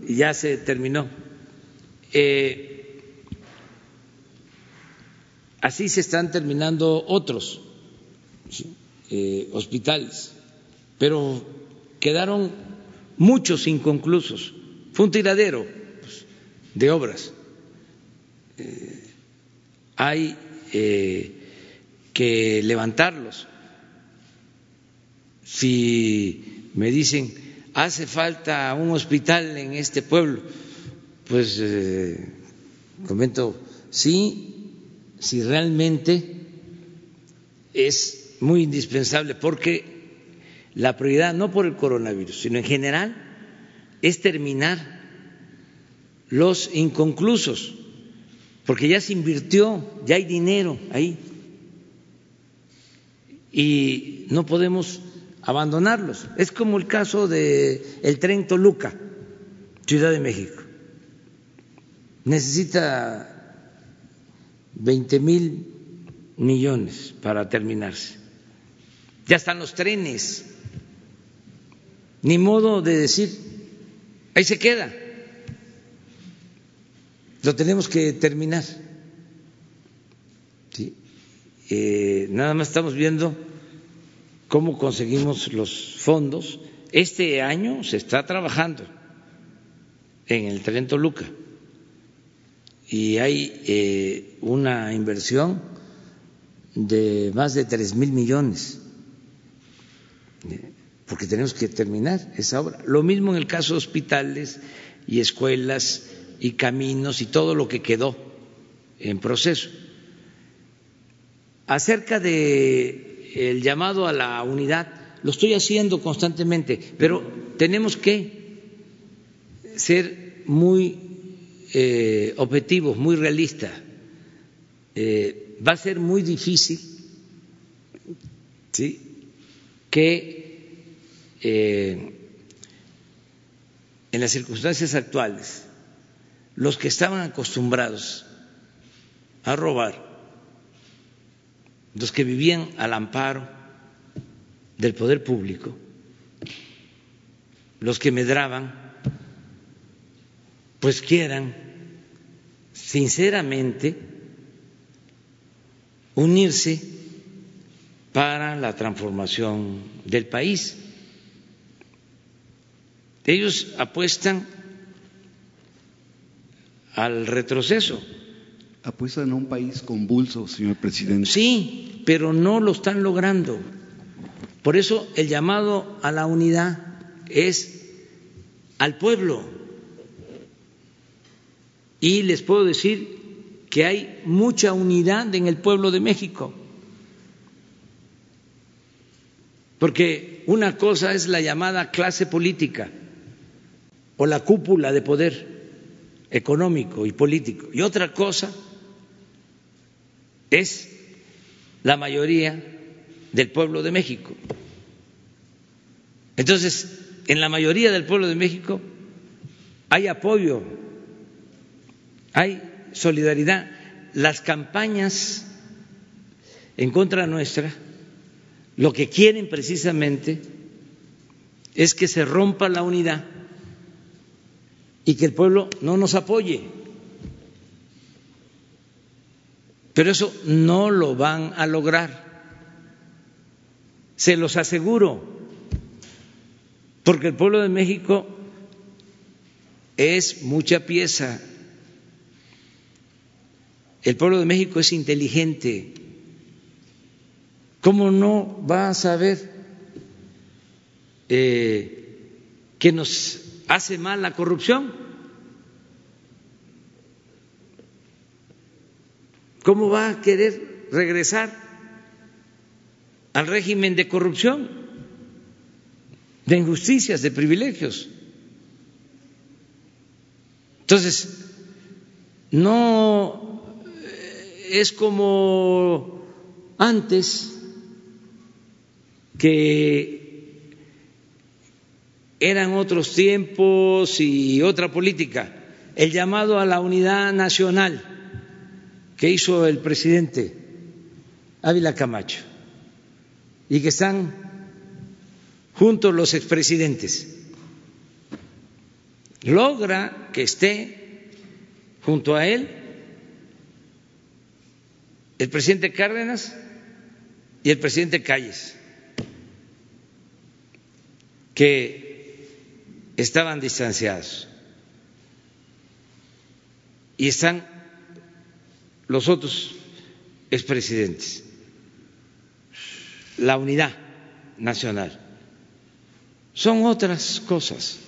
y ya se terminó. Eh, así se están terminando otros eh, hospitales, pero quedaron muchos inconclusos. Fue un tiradero pues, de obras hay eh, que levantarlos. Si me dicen, hace falta un hospital en este pueblo, pues eh, comento, sí, si realmente es muy indispensable, porque la prioridad, no por el coronavirus, sino en general, es terminar los inconclusos porque ya se invirtió, ya hay dinero ahí. Y no podemos abandonarlos. Es como el caso de el tren Toluca, Ciudad de México. Necesita 20 mil millones para terminarse. Ya están los trenes. Ni modo de decir, ahí se queda lo tenemos que terminar. Eh, nada más estamos viendo cómo conseguimos los fondos. Este año se está trabajando en el tren Toluca y hay eh, una inversión de más de tres mil millones, eh, porque tenemos que terminar esa obra. Lo mismo en el caso de hospitales y escuelas y caminos y todo lo que quedó en proceso. Acerca de el llamado a la unidad, lo estoy haciendo constantemente, pero tenemos que ser muy eh, objetivos, muy realistas. Eh, va a ser muy difícil que eh, en las circunstancias actuales los que estaban acostumbrados a robar, los que vivían al amparo del poder público, los que medraban, pues quieran sinceramente unirse para la transformación del país. Ellos apuestan al retroceso. Apuestan a un país convulso, señor presidente. Sí, pero no lo están logrando. Por eso el llamado a la unidad es al pueblo. Y les puedo decir que hay mucha unidad en el pueblo de México. Porque una cosa es la llamada clase política o la cúpula de poder económico y político, y otra cosa es la mayoría del pueblo de México. Entonces, en la mayoría del pueblo de México hay apoyo, hay solidaridad. Las campañas en contra nuestra lo que quieren precisamente es que se rompa la unidad y que el pueblo no nos apoye. Pero eso no lo van a lograr, se los aseguro, porque el pueblo de México es mucha pieza, el pueblo de México es inteligente, ¿cómo no va a saber eh, que nos hace mal la corrupción? ¿Cómo va a querer regresar al régimen de corrupción, de injusticias, de privilegios? Entonces, no es como antes que eran otros tiempos y otra política, el llamado a la unidad nacional que hizo el presidente Ávila Camacho y que están juntos los expresidentes. Logra que esté junto a él el presidente Cárdenas y el presidente Calles, que estaban distanciados y están los otros expresidentes, la unidad nacional. Son otras cosas.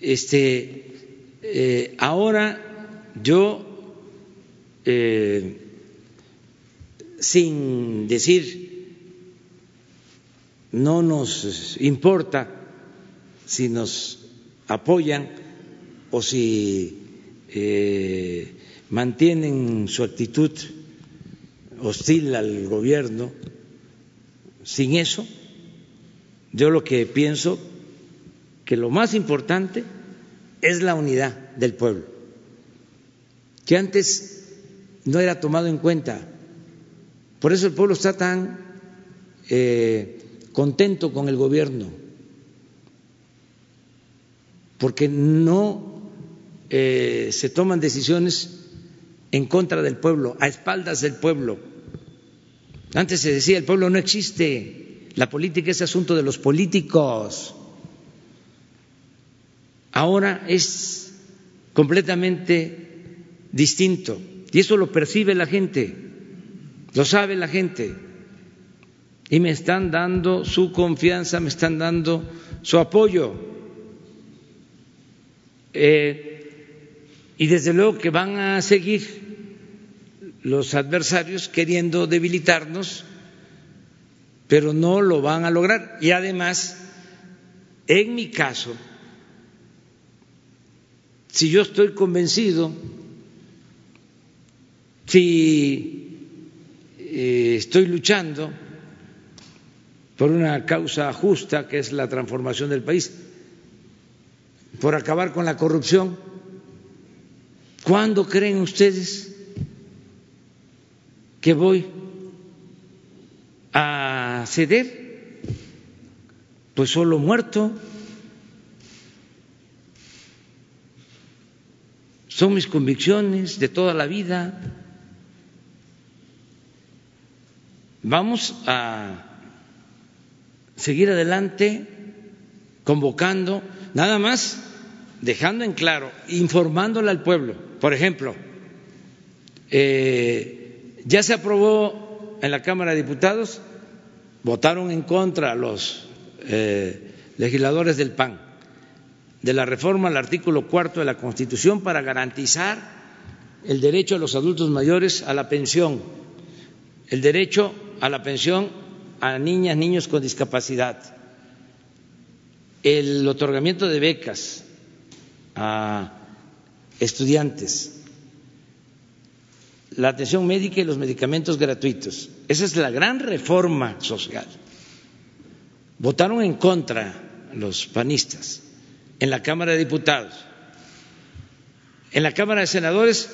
Este, eh, ahora yo, eh, sin decir, no nos importa si nos apoyan o si eh, mantienen su actitud hostil al gobierno, sin eso, yo lo que pienso que lo más importante es la unidad del pueblo, que antes no era tomado en cuenta. Por eso el pueblo está tan eh, contento con el gobierno, porque no eh, se toman decisiones en contra del pueblo, a espaldas del pueblo. Antes se decía, el pueblo no existe, la política es asunto de los políticos. Ahora es completamente distinto y eso lo percibe la gente, lo sabe la gente y me están dando su confianza, me están dando su apoyo. Eh, y desde luego que van a seguir los adversarios queriendo debilitarnos, pero no lo van a lograr. Y además, en mi caso, si yo estoy convencido, si eh, estoy luchando por una causa justa, que es la transformación del país, por acabar con la corrupción, ¿cuándo creen ustedes que voy a ceder? Pues solo muerto. Son mis convicciones de toda la vida. Vamos a seguir adelante convocando, nada más dejando en claro, informándole al pueblo. Por ejemplo, eh, ya se aprobó en la Cámara de Diputados, votaron en contra los eh, legisladores del PAN. De la reforma al artículo cuarto de la Constitución para garantizar el derecho a los adultos mayores a la pensión, el derecho a la pensión a niñas, niños con discapacidad, el otorgamiento de becas a estudiantes, la atención médica y los medicamentos gratuitos. Esa es la gran reforma social. Votaron en contra los panistas en la Cámara de Diputados. En la Cámara de Senadores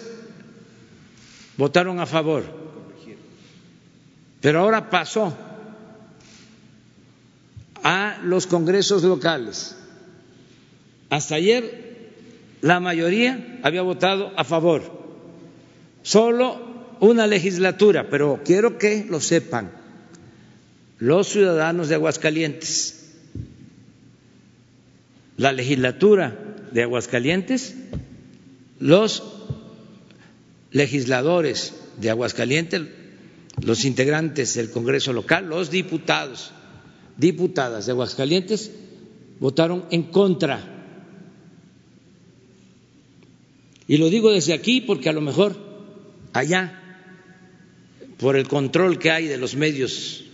votaron a favor. Pero ahora pasó a los congresos locales. Hasta ayer la mayoría había votado a favor. Solo una legislatura, pero quiero que lo sepan los ciudadanos de Aguascalientes. La legislatura de Aguascalientes, los legisladores de Aguascalientes, los integrantes del Congreso local, los diputados diputadas de Aguascalientes votaron en contra. Y lo digo desde aquí porque a lo mejor allá, por el control que hay de los medios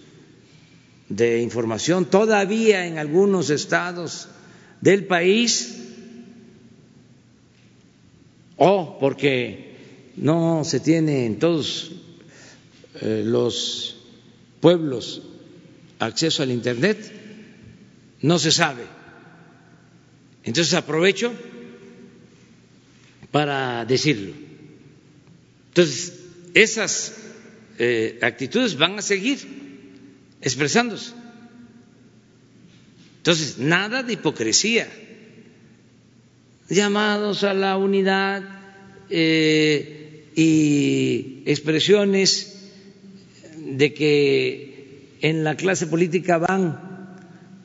de información, todavía en algunos estados del país, o porque no se tiene en todos eh, los pueblos acceso al Internet, no se sabe. Entonces aprovecho para decirlo. Entonces, esas eh, actitudes van a seguir expresándose. Entonces, nada de hipocresía. Llamados a la unidad eh, y expresiones de que en la clase política van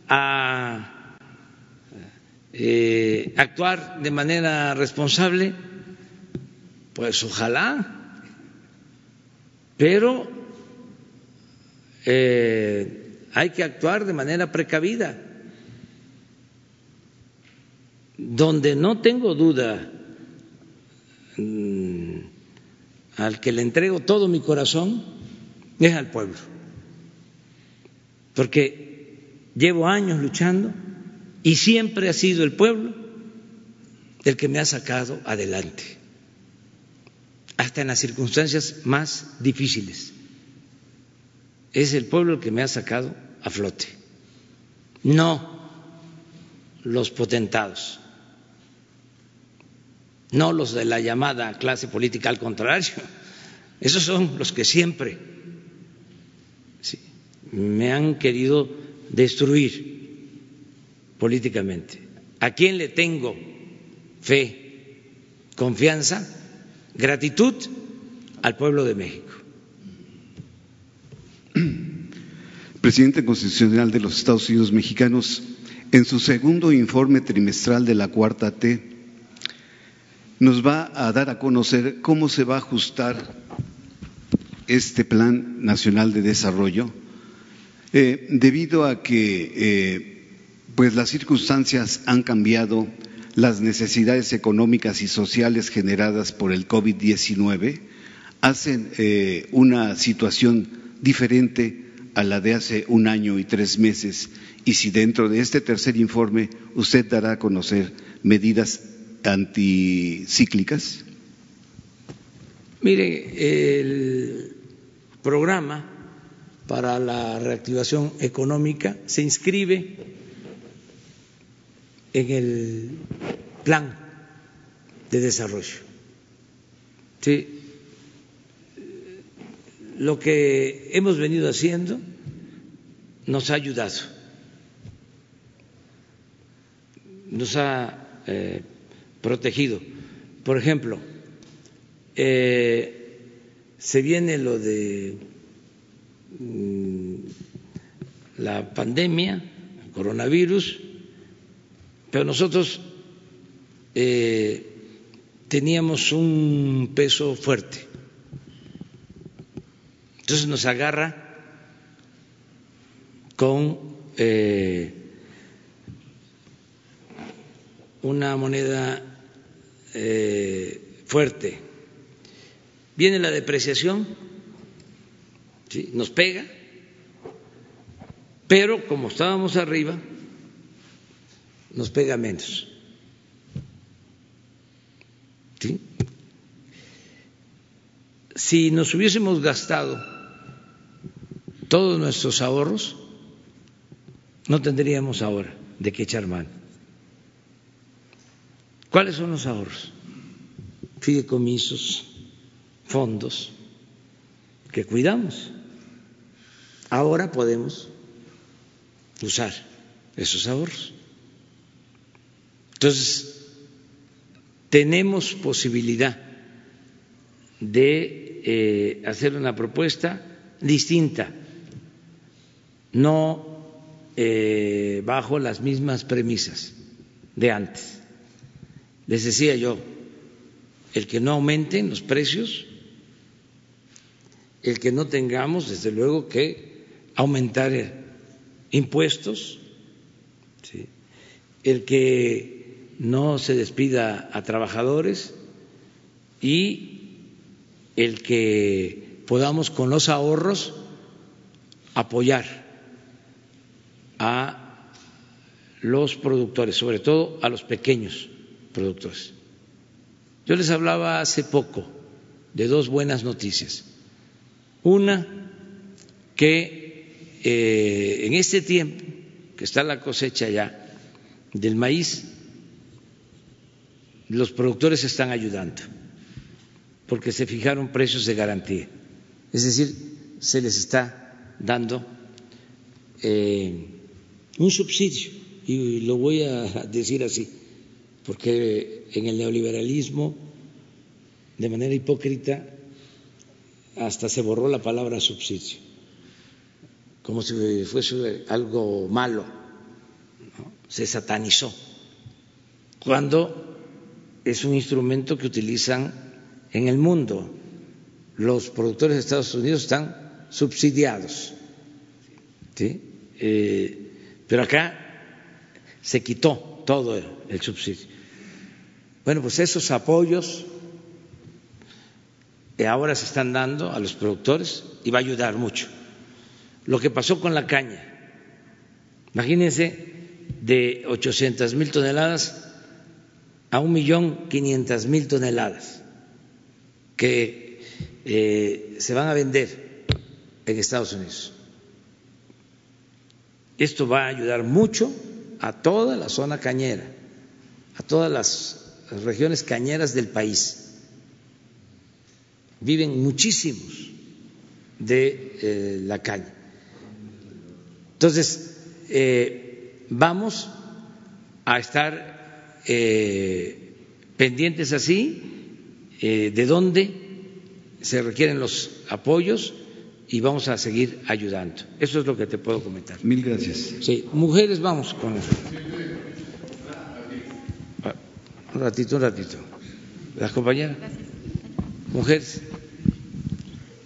a eh, actuar de manera responsable, pues ojalá, pero eh, hay que actuar de manera precavida. Donde no tengo duda mm, al que le entrego todo mi corazón es al pueblo porque llevo años luchando y siempre ha sido el pueblo el que me ha sacado adelante, hasta en las circunstancias más difíciles. Es el pueblo el que me ha sacado a flote, no los potentados, no los de la llamada clase política, al contrario, esos son los que siempre me han querido destruir políticamente. ¿A quién le tengo fe, confianza, gratitud? Al pueblo de México. Presidente Constitucional de los Estados Unidos Mexicanos, en su segundo informe trimestral de la cuarta T, nos va a dar a conocer cómo se va a ajustar este Plan Nacional de Desarrollo eh, debido a que eh, pues las circunstancias han cambiado, las necesidades económicas y sociales generadas por el COVID-19 hacen eh, una situación diferente a la de hace un año y tres meses. Y si dentro de este tercer informe usted dará a conocer medidas anticíclicas. Mire, el programa para la reactivación económica se inscribe en el plan de desarrollo. Lo que hemos venido haciendo nos ha ayudado, nos ha eh, protegido. Por ejemplo, eh, se viene lo de Mm, la pandemia, el coronavirus, pero nosotros eh, teníamos un peso fuerte. Entonces nos agarra con eh, una moneda eh, fuerte viene la depreciación, nos pega, pero como estábamos arriba, nos pega menos. Si nos hubiésemos gastado todos nuestros ahorros, no tendríamos ahora de qué echar mano. ¿Cuáles son los ahorros? Fideicomisos, fondos que cuidamos. Ahora podemos usar esos ahorros. Entonces, tenemos posibilidad de eh, hacer una propuesta distinta, no eh, bajo las mismas premisas de antes. Les decía yo, el que no aumenten los precios, el que no tengamos, desde luego, que aumentar impuestos, el que no se despida a trabajadores y el que podamos con los ahorros apoyar a los productores, sobre todo a los pequeños productores. Yo les hablaba hace poco de dos buenas noticias. Una, que eh, en este tiempo que está la cosecha ya del maíz, los productores están ayudando, porque se fijaron precios de garantía. Es decir, se les está dando eh, un subsidio, y lo voy a decir así, porque en el neoliberalismo, de manera hipócrita, hasta se borró la palabra subsidio, como si fuese algo malo, se satanizó, cuando es un instrumento que utilizan en el mundo. Los productores de Estados Unidos están subsidiados, eh, pero acá se quitó todo el subsidio. Bueno, pues esos apoyos ahora se están dando a los productores y va a ayudar mucho. Lo que pasó con la caña, imagínense de 800 mil toneladas a un millón quinientas mil toneladas que eh, se van a vender en Estados Unidos. Esto va a ayudar mucho a toda la zona cañera, a todas las regiones cañeras del país viven muchísimos de eh, la calle. Entonces, eh, vamos a estar eh, pendientes así de dónde se requieren los apoyos y vamos a seguir ayudando. Eso es lo que te puedo comentar. Mil gracias. Sí, mujeres, vamos con eso. Un ratito, un ratito. Las compañeras. Mujeres.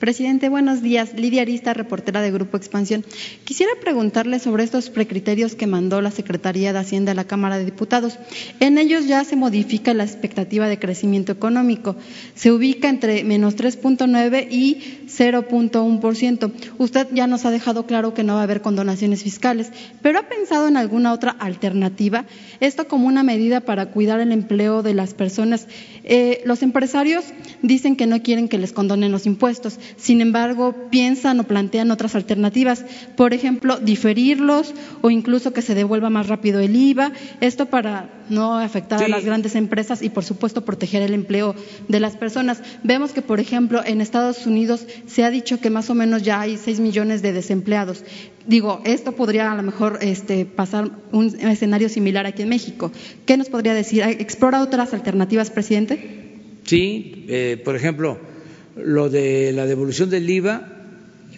Presidente, buenos días. Lidia Arista, reportera de Grupo Expansión. Quisiera preguntarle sobre estos precriterios que mandó la Secretaría de Hacienda a la Cámara de Diputados. En ellos ya se modifica la expectativa de crecimiento económico. Se ubica entre menos 3.9 y 0.1%. Usted ya nos ha dejado claro que no va a haber condonaciones fiscales, pero ¿ha pensado en alguna otra alternativa? Esto como una medida para cuidar el empleo de las personas. Eh, los empresarios dicen que no quieren que les condonen los impuestos sin embargo, piensan o plantean otras alternativas, por ejemplo, diferirlos o incluso que se devuelva más rápido el IVA, esto para no afectar a las grandes empresas y, por supuesto, proteger el empleo de las personas. Vemos que, por ejemplo, en Estados Unidos se ha dicho que más o menos ya hay seis millones de desempleados. Digo, esto podría a lo mejor este, pasar un escenario similar aquí en México. ¿Qué nos podría decir? ¿Explora otras alternativas, presidente? Sí, eh, por ejemplo lo de la devolución del IVA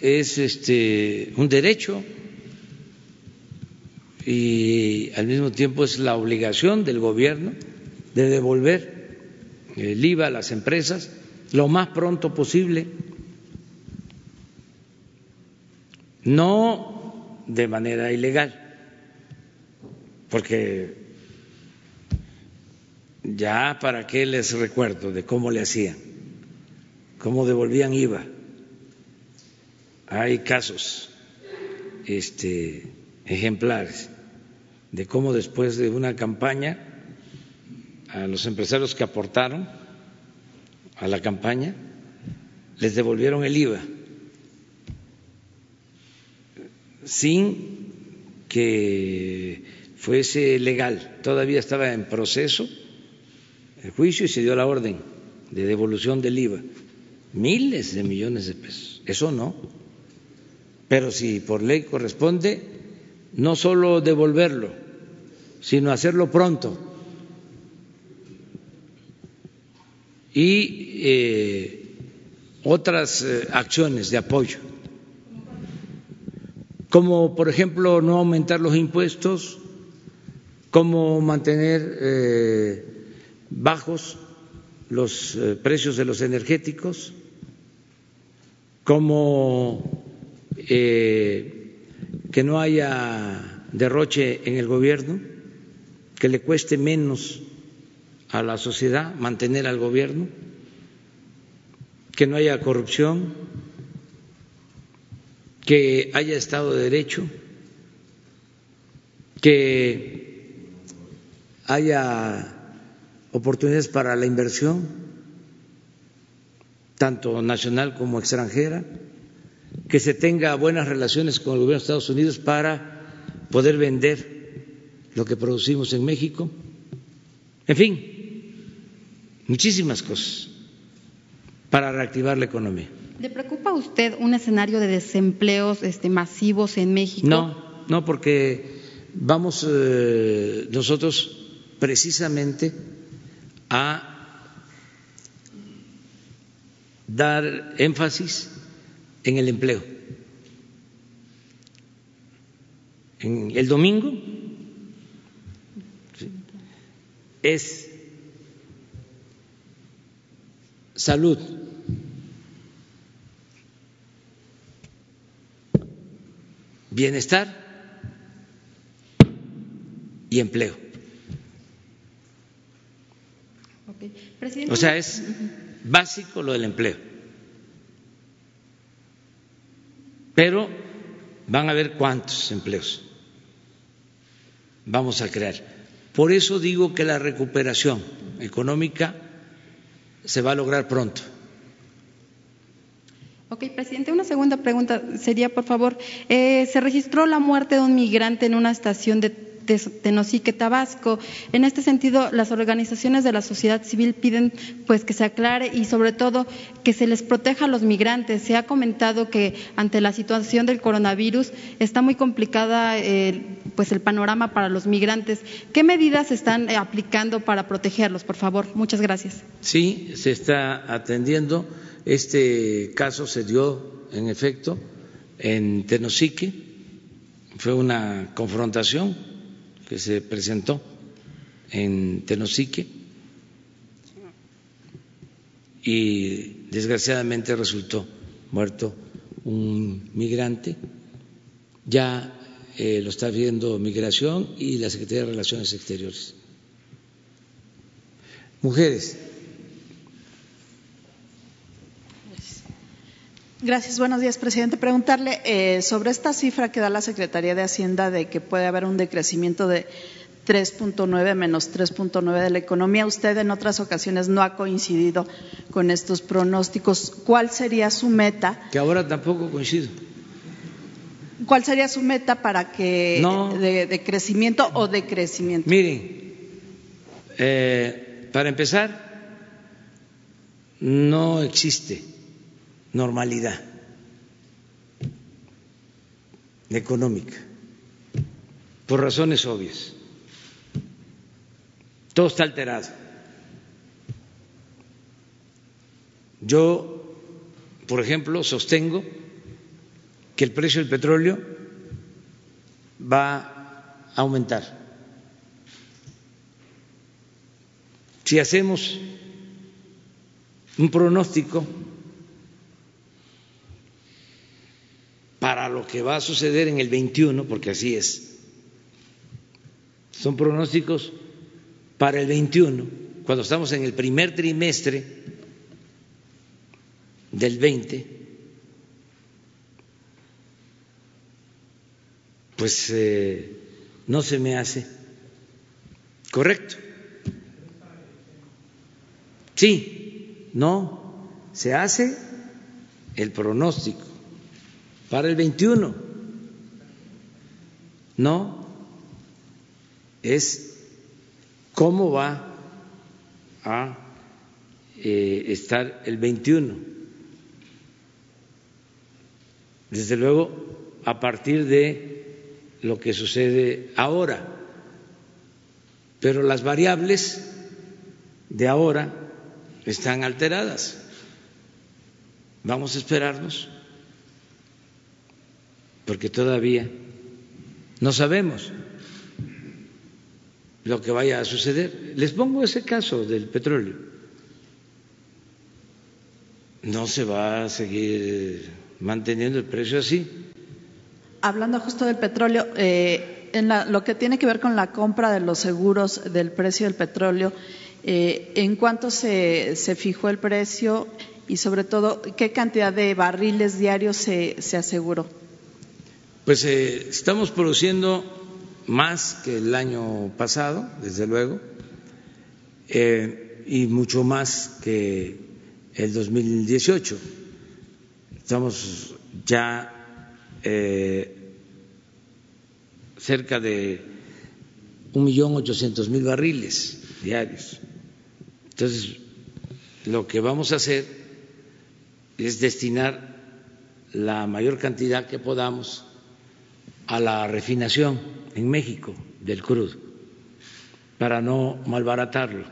es este, un derecho y al mismo tiempo es la obligación del gobierno de devolver el IVA a las empresas lo más pronto posible, no de manera ilegal, porque ya para qué les recuerdo de cómo le hacían cómo devolvían IVA. Hay casos este, ejemplares de cómo después de una campaña a los empresarios que aportaron a la campaña les devolvieron el IVA sin que fuese legal. Todavía estaba en proceso el juicio y se dio la orden de devolución del IVA. Miles de millones de pesos. Eso no. Pero si por ley corresponde, no solo devolverlo, sino hacerlo pronto. Y eh, otras eh, acciones de apoyo, como por ejemplo no aumentar los impuestos, como mantener eh, bajos los precios de los energéticos, como que no haya derroche en el gobierno, que le cueste menos a la sociedad mantener al gobierno, que no haya corrupción, que haya Estado de Derecho, que haya oportunidades para la inversión, tanto nacional como extranjera, que se tenga buenas relaciones con el gobierno de Estados Unidos para poder vender lo que producimos en México, en fin, muchísimas cosas para reactivar la economía. ¿Le preocupa a usted un escenario de desempleos este, masivos en México? No, no, porque vamos eh, nosotros precisamente a dar énfasis en el empleo. En el domingo es salud. Bienestar y empleo. O sea, es básico lo del empleo. Pero van a ver cuántos empleos vamos a crear. Por eso digo que la recuperación económica se va a lograr pronto. Ok, presidente, una segunda pregunta sería, por favor, eh, se registró la muerte de un migrante en una estación de Tenosique, Tabasco. En este sentido, las organizaciones de la sociedad civil piden pues que se aclare y sobre todo que se les proteja a los migrantes. Se ha comentado que ante la situación del coronavirus está muy complicada eh, pues el panorama para los migrantes. ¿Qué medidas se están aplicando para protegerlos, por favor? Muchas gracias. Sí, se está atendiendo. Este caso se dio, en efecto, en Tenosique. Fue una confrontación que se presentó en Tenosique y desgraciadamente resultó muerto un migrante. Ya eh, lo está viendo Migración y la Secretaría de Relaciones Exteriores. Mujeres. Gracias. Buenos días, presidente. Preguntarle eh, sobre esta cifra que da la Secretaría de Hacienda de que puede haber un decrecimiento de 3.9 menos 3.9 de la economía. Usted en otras ocasiones no ha coincidido con estos pronósticos. ¿Cuál sería su meta? Que ahora tampoco coincido. ¿Cuál sería su meta para que de, crecimiento o decrecimiento? Miren, eh, para empezar, no existe normalidad económica, por razones obvias. Todo está alterado. Yo, por ejemplo, sostengo que el precio del petróleo va a aumentar. Si hacemos un pronóstico para lo que va a suceder en el 21, porque así es. Son pronósticos para el 21, cuando estamos en el primer trimestre del 20, pues eh, no se me hace correcto. Sí, no, se hace el pronóstico para el 21. No, es cómo va a eh, estar el 21. Desde luego, a partir de lo que sucede ahora. Pero las variables de ahora están alteradas. Vamos a esperarnos, porque todavía no sabemos lo que vaya a suceder. Les pongo ese caso del petróleo. No se va a seguir manteniendo el precio así. Hablando justo del petróleo, eh, en lo que tiene que ver con la compra de los seguros del precio del petróleo, eh, ¿en cuánto se, se, fijó el precio y sobre todo qué cantidad de barriles diarios se, se aseguró? Pues eh, estamos produciendo más que el año pasado, desde luego, eh, y mucho más que el 2018. Estamos ya eh, cerca de un millón ochocientos mil barriles diarios. Entonces, lo que vamos a hacer es destinar la mayor cantidad que podamos a la refinación en México del crudo para no malbaratarlo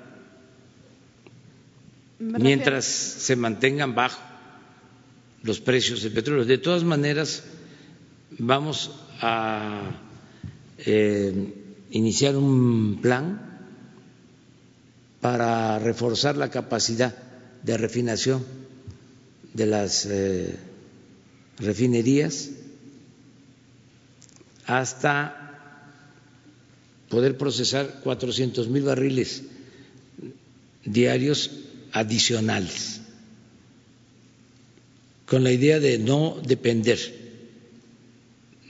mientras se mantengan bajos los precios del petróleo. De todas maneras, vamos a eh, iniciar un plan para reforzar la capacidad de refinación de las eh, refinerías hasta poder procesar 400 mil barriles diarios adicionales, con la idea de no depender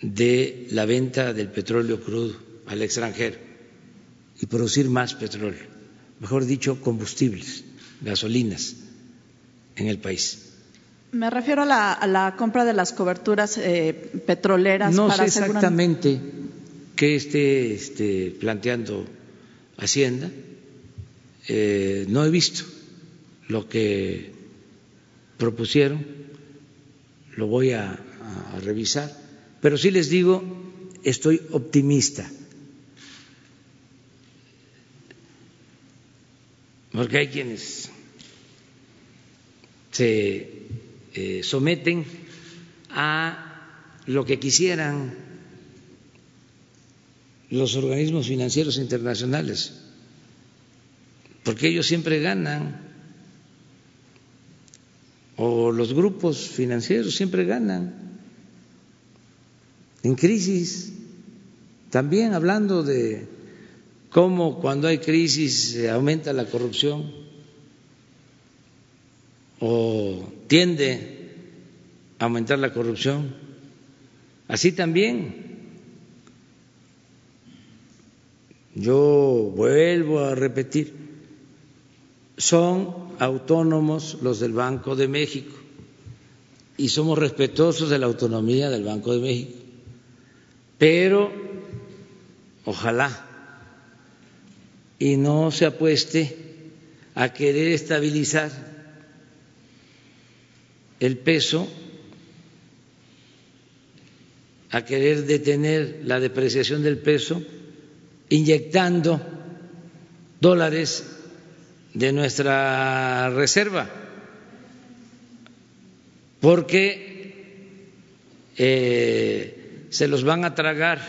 de la venta del petróleo crudo al extranjero y producir más petróleo, mejor dicho, combustibles, gasolinas en el país. Me refiero a la, a la compra de las coberturas eh, petroleras. No para sé exactamente qué esté este, planteando Hacienda. Eh, no he visto lo que propusieron, lo voy a, a revisar, pero sí les digo, estoy optimista. Porque hay quienes se eh, someten a lo que quisieran los organismos financieros internacionales, porque ellos siempre ganan, o los grupos financieros siempre ganan. En crisis, también hablando de cómo cuando hay crisis aumenta la corrupción o tiende a aumentar la corrupción, así también Yo vuelvo a repetir, son autónomos los del Banco de México y somos respetuosos de la autonomía del Banco de México, pero ojalá y no se apueste a querer estabilizar el peso, a querer detener la depreciación del peso inyectando dólares de nuestra reserva, porque eh, se los van a tragar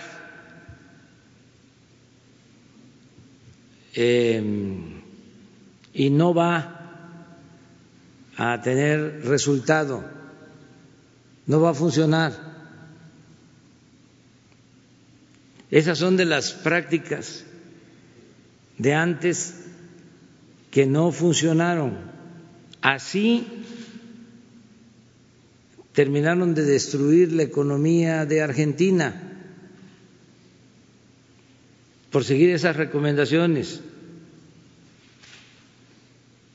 eh, y no va a tener resultado, no va a funcionar. Esas son de las prácticas de antes que no funcionaron. Así terminaron de destruir la economía de Argentina por seguir esas recomendaciones.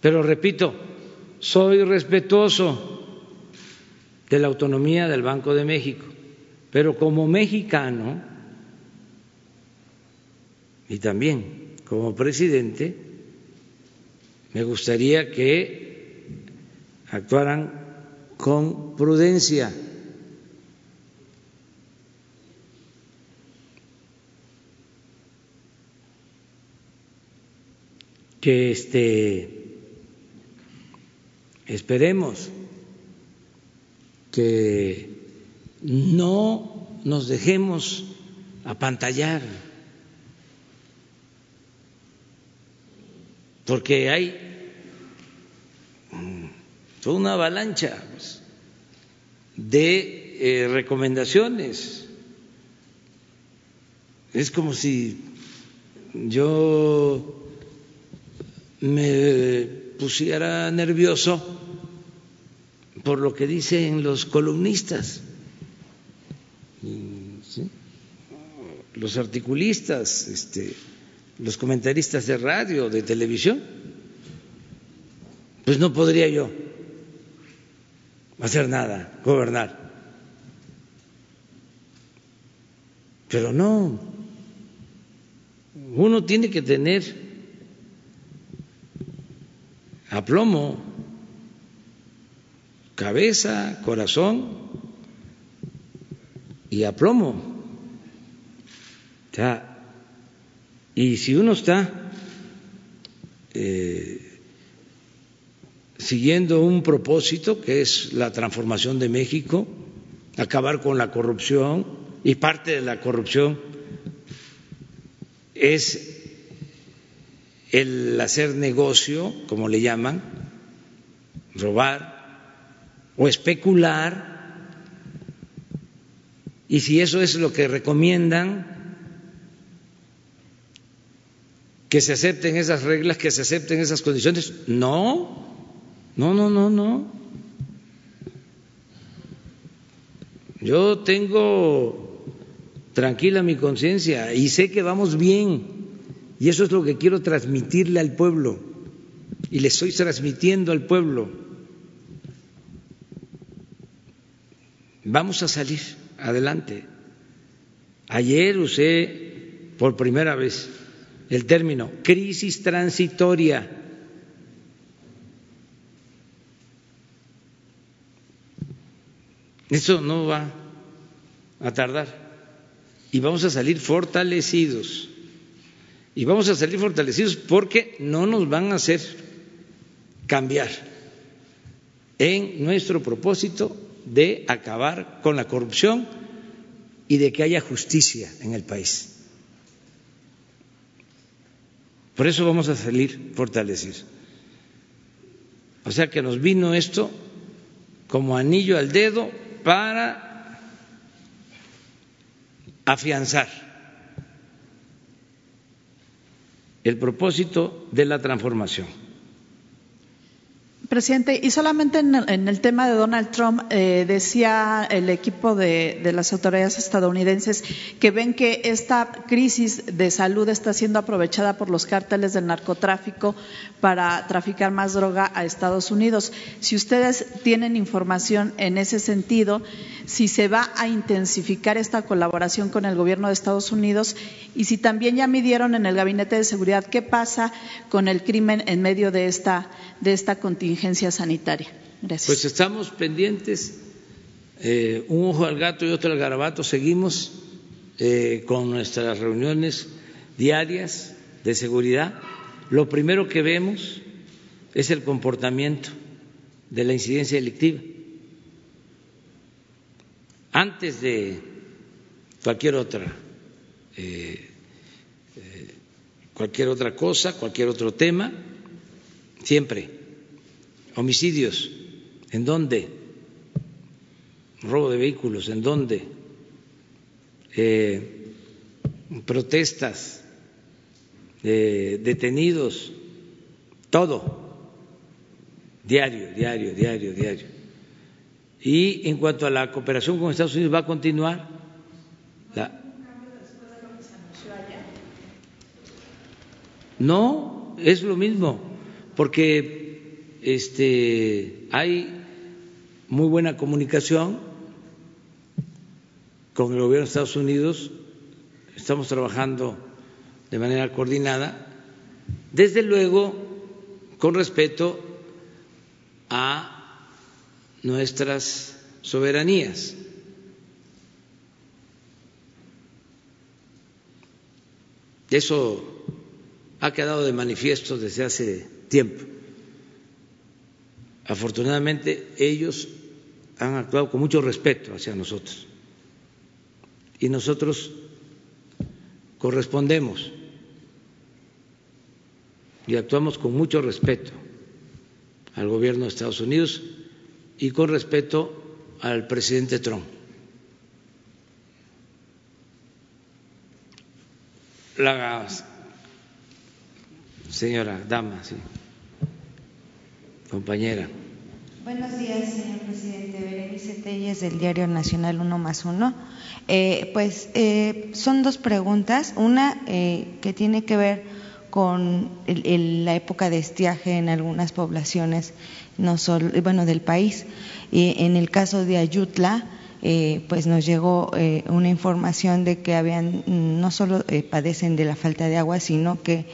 Pero repito, soy respetuoso de la autonomía del Banco de México, pero como mexicano y también como presidente, me gustaría que actuaran con prudencia. que este esperemos que no nos dejemos apantallar porque hay toda una avalancha de eh, recomendaciones. Es como si yo me pusiera nervioso por lo que dicen los columnistas, los articulistas, este, los comentaristas de radio, de televisión, pues no podría yo hacer nada, gobernar. Pero no, uno tiene que tener aplomo, cabeza, corazón y aplomo. Ya y si uno está eh, siguiendo un propósito que es la transformación de México, acabar con la corrupción, y parte de la corrupción es el hacer negocio, como le llaman, robar o especular, y si eso es lo que recomiendan, que se acepten esas reglas, que se acepten esas condiciones. No, no, no, no, no. Yo tengo tranquila mi conciencia y sé que vamos bien. Y eso es lo que quiero transmitirle al pueblo. Y le estoy transmitiendo al pueblo. Vamos a salir adelante. Ayer usé por primera vez el término crisis transitoria. Eso no va a tardar y vamos a salir fortalecidos. Y vamos a salir fortalecidos porque no nos van a hacer cambiar en nuestro propósito de acabar con la corrupción y de que haya justicia en el país. Por eso vamos a salir fortalecidos. O sea que nos vino esto como anillo al dedo para afianzar el propósito de la transformación. Presidente, y solamente en el, tema de Donald Trump, eh, decía el equipo de, de, las autoridades estadounidenses que ven que esta crisis de salud está siendo aprovechada por los cárteles del narcotráfico para traficar más droga a Estados Unidos. Si ustedes tienen información en ese sentido, si se va a intensificar esta colaboración con el gobierno de Estados Unidos y si también ya midieron en el Gabinete de Seguridad qué pasa con el crimen en medio de esta, de esta contingencia sanitaria. Gracias. Pues estamos pendientes, eh, un ojo al gato y otro al garabato, seguimos eh, con nuestras reuniones diarias de seguridad. Lo primero que vemos es el comportamiento de la incidencia delictiva. Antes de cualquier otra, eh, cualquier otra cosa, cualquier otro tema, siempre homicidios, ¿en dónde? Robo de vehículos, ¿en dónde? Eh, protestas, eh, detenidos, todo, diario, diario, diario, diario. Y en cuanto a la cooperación con Estados Unidos, va a continuar. La... No, es lo mismo, porque este, hay muy buena comunicación con el gobierno de Estados Unidos, estamos trabajando de manera coordinada, desde luego con respeto a nuestras soberanías. Eso ha quedado de manifiesto desde hace tiempo. Afortunadamente ellos han actuado con mucho respeto hacia nosotros y nosotros correspondemos y actuamos con mucho respeto al gobierno de Estados Unidos y con respeto al presidente Trump. La señora dama, sí, compañera. Buenos días, señor presidente. Berenice Telles, del Diario Nacional Uno más Uno. Eh, pues eh, son dos preguntas. Una eh, que tiene que ver con la época de estiaje en algunas poblaciones, no solo, bueno, del país. en el caso de Ayutla, pues nos llegó una información de que habían no solo padecen de la falta de agua, sino que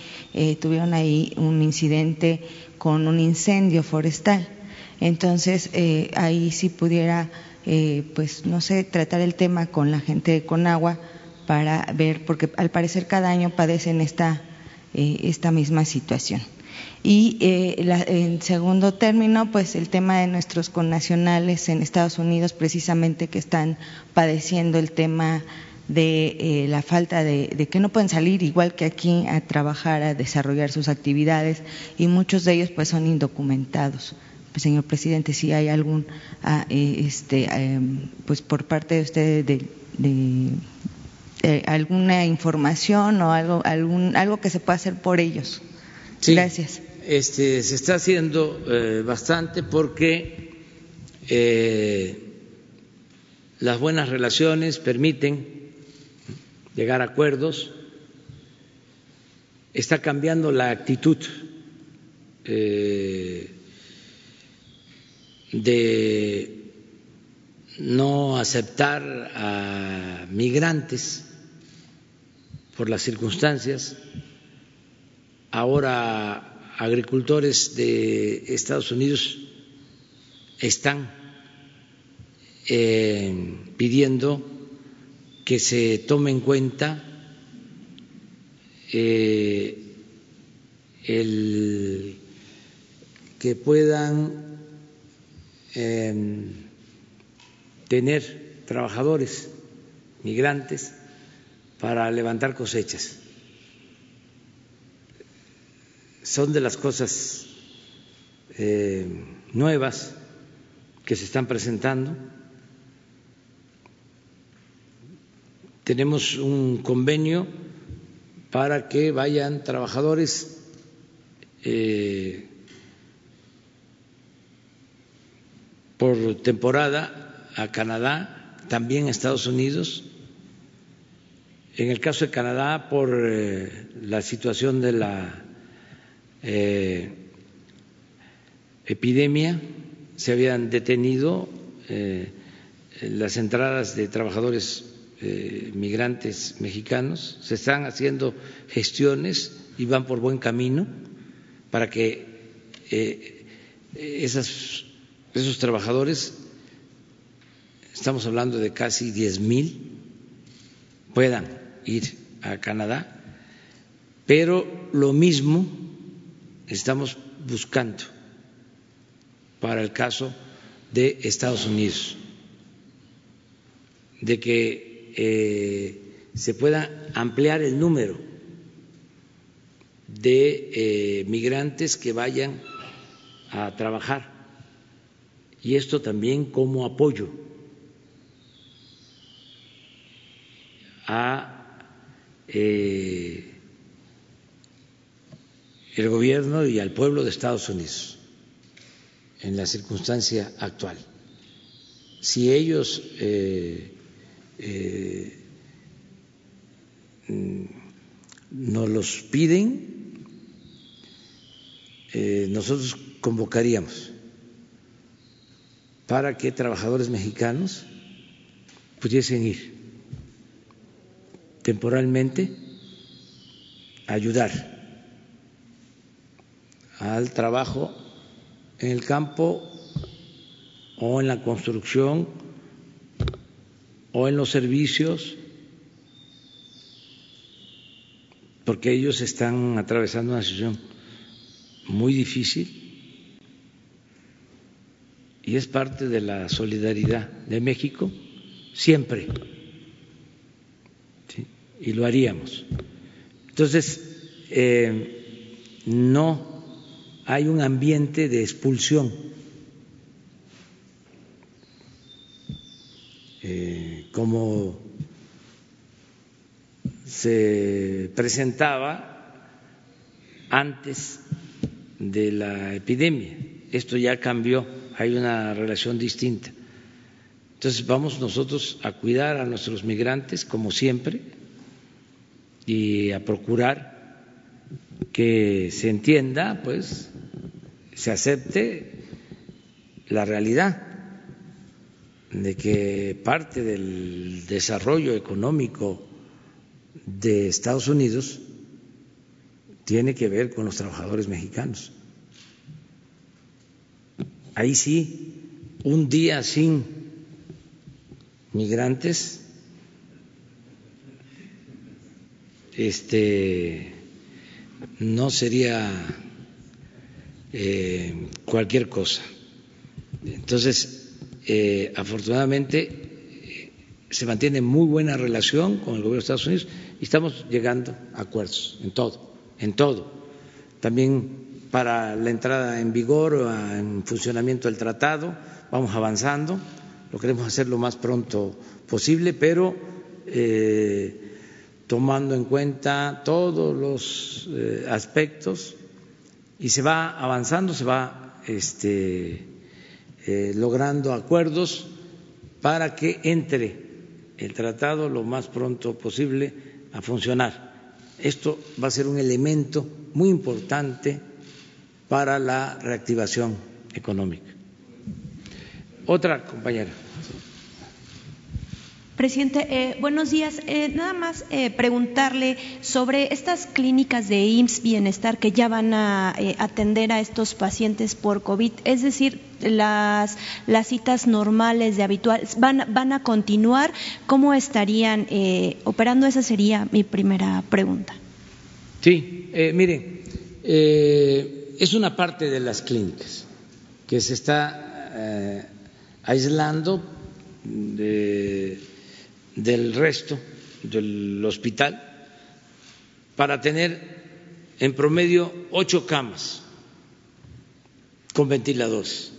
tuvieron ahí un incidente con un incendio forestal. Entonces, eh, ahí si pudiera, eh, pues no sé, tratar el tema con la gente de Conagua para ver, porque al parecer cada año padecen esta, eh, esta misma situación. Y en segundo término, pues el tema de nuestros connacionales en Estados Unidos, precisamente que están padeciendo el tema de la falta de, de, que no pueden salir igual que aquí a trabajar, a desarrollar sus actividades y muchos de ellos pues son indocumentados señor presidente, si hay algún, ah, eh, este, em, pues por parte de usted de, eh, alguna información o algo, algún, algo que se pueda hacer por ellos. Gracias. Este, se está haciendo eh, bastante porque las buenas relaciones permiten llegar a acuerdos. Está cambiando la actitud de no aceptar a migrantes por las circunstancias. Ahora agricultores de Estados Unidos están eh, pidiendo que se tome en cuenta eh, el que puedan tener trabajadores migrantes para levantar cosechas. Son de las cosas eh, nuevas que se están presentando. Tenemos un convenio para que vayan trabajadores eh, por temporada a Canadá, también a Estados Unidos. En el caso de Canadá, por eh, la situación de la eh, epidemia, se habían detenido eh, las entradas de trabajadores migrantes mexicanos. Se están haciendo gestiones y van por buen camino para que esos trabajadores, estamos hablando de casi diez mil, puedan ir a Canadá, pero lo mismo estamos buscando para el caso de Estados Unidos, de que eh, se pueda ampliar el número de eh, migrantes que vayan a trabajar. Y esto también como apoyo a eh, el gobierno y al pueblo de Estados Unidos en la circunstancia actual. si ellos eh, eh, nos los piden, eh, nosotros convocaríamos para que trabajadores mexicanos pudiesen ir temporalmente a ayudar al trabajo en el campo o en la construcción o en los servicios, porque ellos están atravesando una situación muy difícil y es parte de la solidaridad de México siempre, y lo haríamos. Entonces, eh, no hay un ambiente de expulsión Eh, como se presentaba antes de la epidemia. Esto ya cambió, hay una relación distinta. Entonces vamos nosotros a cuidar a nuestros migrantes como siempre y a procurar que se entienda, pues, se acepte la realidad de que parte del desarrollo económico de Estados Unidos tiene que ver con los trabajadores mexicanos. Ahí sí, un día sin migrantes, este, no sería eh, cualquier cosa. Entonces, eh, afortunadamente eh, se mantiene muy buena relación con el gobierno de Estados Unidos y estamos llegando a acuerdos en todo, en todo. También para la entrada en vigor en funcionamiento del tratado vamos avanzando, lo queremos hacer lo más pronto posible, pero tomando en cuenta todos los aspectos y se va avanzando, se va este, eh, logrando acuerdos para que entre el tratado lo más pronto posible a funcionar. Esto va a ser un elemento muy importante para la reactivación económica. Otra compañera. Presidente, eh, buenos días. Eh, nada más eh, preguntarle sobre estas clínicas de IMSS Bienestar que ya van a atender a estos pacientes por COVID, es decir, las, las citas normales de habitual, ¿van, van a continuar? ¿Cómo estarían operando? Esa sería mi primera pregunta. Sí, miren, es una parte de las clínicas que se está aislando de del resto del hospital para tener en promedio ocho camas con ventiladores.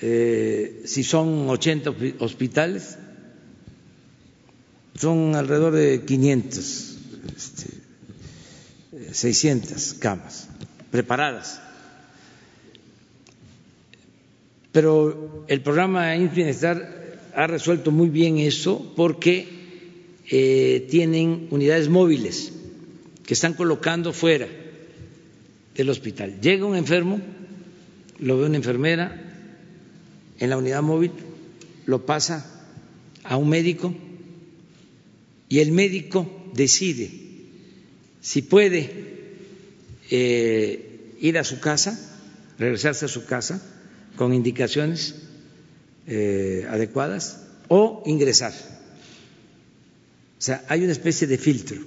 Eh, si son 80 hospitales, son alrededor de 500, este, 600 camas preparadas. Pero el programa Bienestar ha resuelto muy bien eso porque eh, tienen unidades móviles que están colocando fuera del hospital. Llega un enfermo, lo ve una enfermera en la unidad móvil, lo pasa a un médico y el médico decide si puede eh, ir a su casa, regresarse a su casa con indicaciones eh, adecuadas o ingresar. O sea, hay una especie de filtro.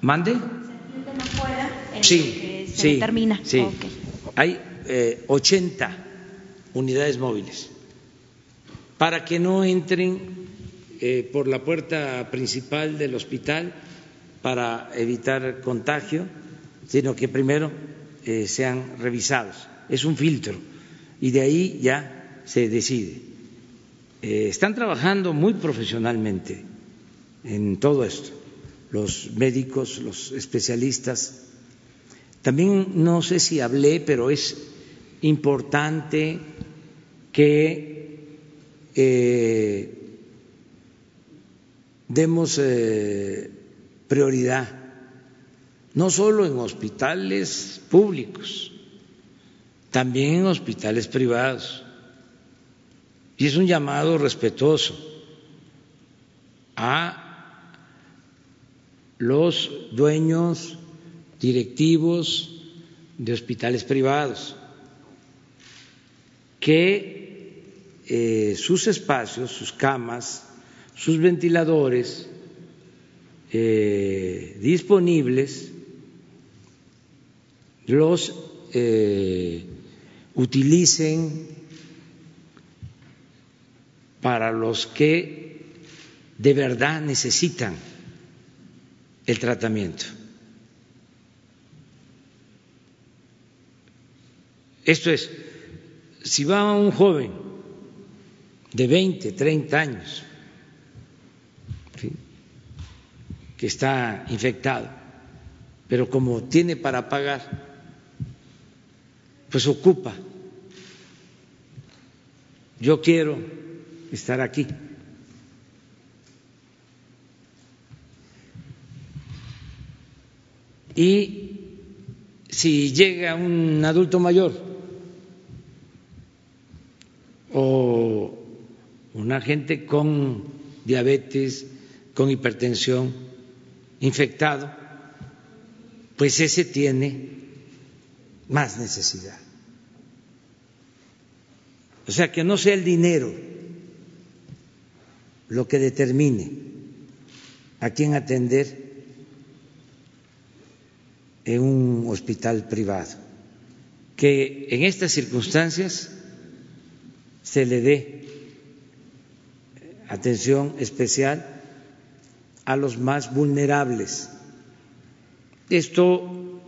¿Mande? Sí, sí, termina. sí. Hay eh, 80 unidades móviles para que no entren eh, por la puerta principal del hospital para evitar contagio, sino que primero eh, sean revisados. Es un filtro y de ahí ya se decide. Eh, están trabajando muy profesionalmente en todo esto, los médicos, los especialistas. También no sé si hablé, pero es importante que eh, demos eh, prioridad, no solo en hospitales públicos, también en hospitales privados. Y es un llamado respetuoso a los dueños directivos de hospitales privados que eh, sus espacios, sus camas, sus ventiladores eh, disponibles los eh, utilicen para los que de verdad necesitan el tratamiento. Esto es, si va un joven de 20, 30 años que está infectado, pero como tiene para pagar, pues ocupa. Yo quiero estar aquí. Y si llega un adulto mayor o una gente con diabetes, con hipertensión, infectado, pues ese tiene más necesidad. O sea, que no sea el dinero lo que determine a quién atender en un hospital privado, que en estas circunstancias se le dé atención especial a los más vulnerables. Esto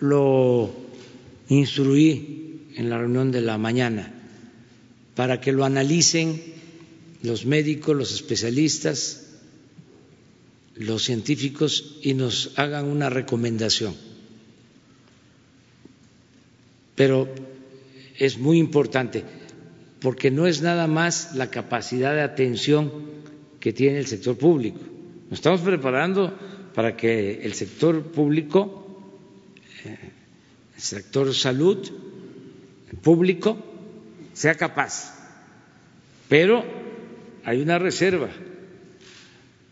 lo instruí en la reunión de la mañana para que lo analicen los médicos, los especialistas, los científicos y nos hagan una recomendación. Pero es muy importante porque no es nada más la capacidad de atención que tiene el sector público. Nos estamos preparando para que el sector público, eh, el sector salud público, sea capaz. Pero hay una reserva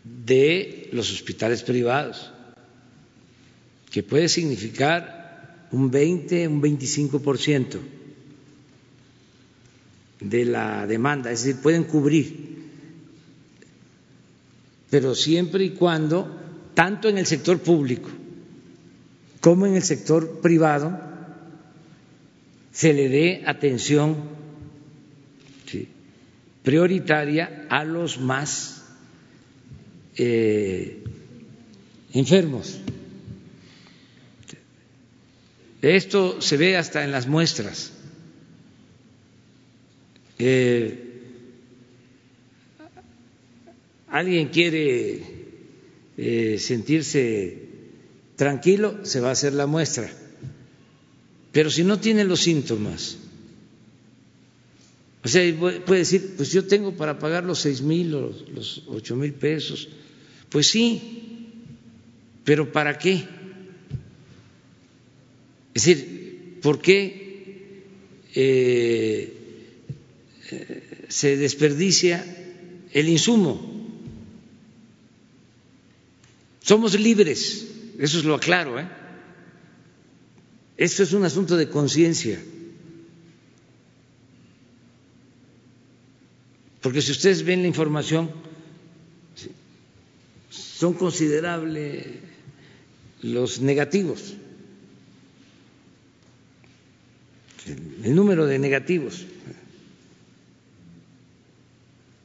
de los hospitales privados que puede significar un 20, un 25 por ciento de la demanda, es decir, pueden cubrir, pero siempre y cuando, tanto en el sector público como en el sector privado, se le dé atención prioritaria a los más eh, enfermos. Esto se ve hasta en las muestras. Eh, alguien quiere eh, sentirse tranquilo, se va a hacer la muestra. Pero si no tiene los síntomas, o sea, puede decir, pues yo tengo para pagar los seis mil o los ocho mil pesos. Pues sí, pero ¿para qué? Es decir, ¿por qué eh, se desperdicia el insumo? Somos libres, eso es lo aclaro. ¿eh? Esto es un asunto de conciencia. Porque si ustedes ven la información, son considerables los negativos, el número de negativos.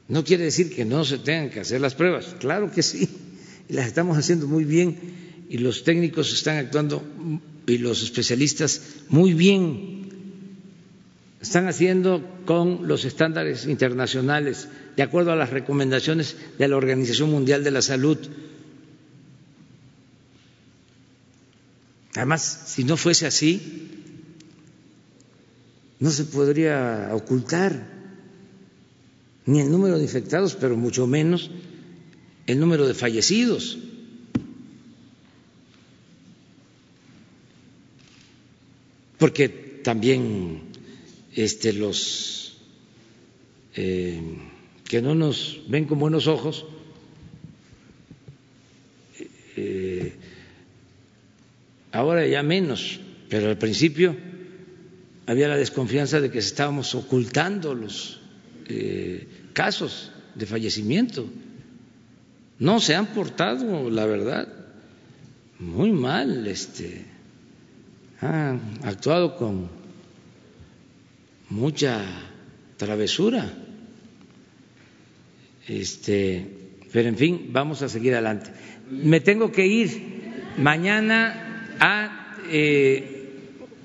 No quiere decir que no se tengan que hacer las pruebas, claro que sí, y las estamos haciendo muy bien y los técnicos están actuando y los especialistas muy bien están haciendo con los estándares internacionales, de acuerdo a las recomendaciones de la Organización Mundial de la Salud. Además, si no fuese así, no se podría ocultar ni el número de infectados, pero mucho menos el número de fallecidos. Porque también este, los eh, que no nos ven con buenos ojos eh, ahora ya menos, pero al principio había la desconfianza de que estábamos ocultando los eh, casos de fallecimiento. No se han portado, la verdad, muy mal, este, han actuado con mucha travesura. Este, pero en fin, vamos a seguir adelante. Me tengo que ir mañana a eh,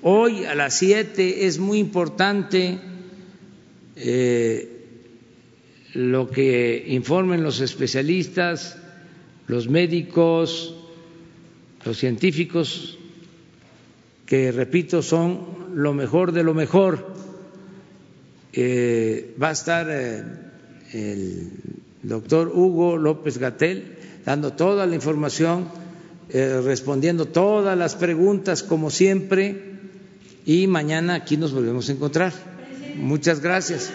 hoy a las siete es muy importante eh, lo que informen los especialistas, los médicos, los científicos, que repito son lo mejor de lo mejor. Eh, va a estar eh, el doctor Hugo López Gatel dando toda la información, eh, respondiendo todas las preguntas como siempre y mañana aquí nos volvemos a encontrar. Muchas gracias.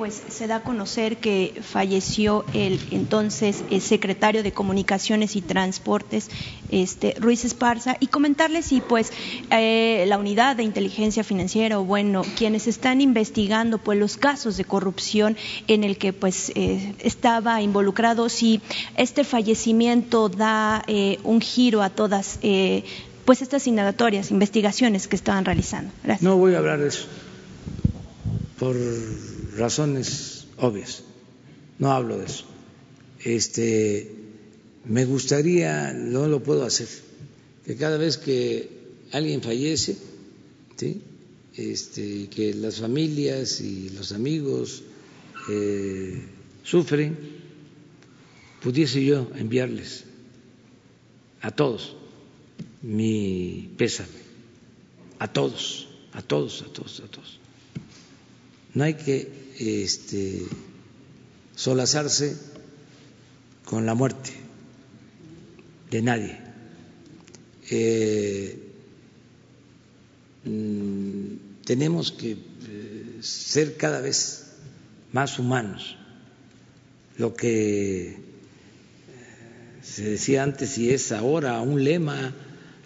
Pues se da a conocer que falleció el entonces el secretario de Comunicaciones y Transportes, este Ruiz Esparza, y comentarles si pues eh, la unidad de inteligencia financiera o bueno quienes están investigando pues los casos de corrupción en el que pues eh, estaba involucrado, si este fallecimiento da eh, un giro a todas pues estas indagatorias, investigaciones que estaban realizando. Gracias. No voy a hablar de eso por razones obvias. No hablo de eso. Este, me gustaría, no lo puedo hacer, que cada vez que alguien fallece, ¿sí? este, que las familias y los amigos eh, sufren, pudiese yo enviarles a todos mi pésame, a todos, a todos, a todos, a todos. No hay que este, solazarse con la muerte de nadie. Eh, mm, tenemos que eh, ser cada vez más humanos. Lo que eh, se decía antes y es ahora un lema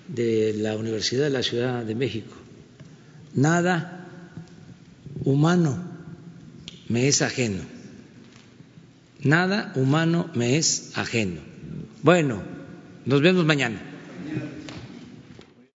de la Universidad de la Ciudad de México. Nada humano me es ajeno. Nada humano me es ajeno. Bueno, nos vemos mañana.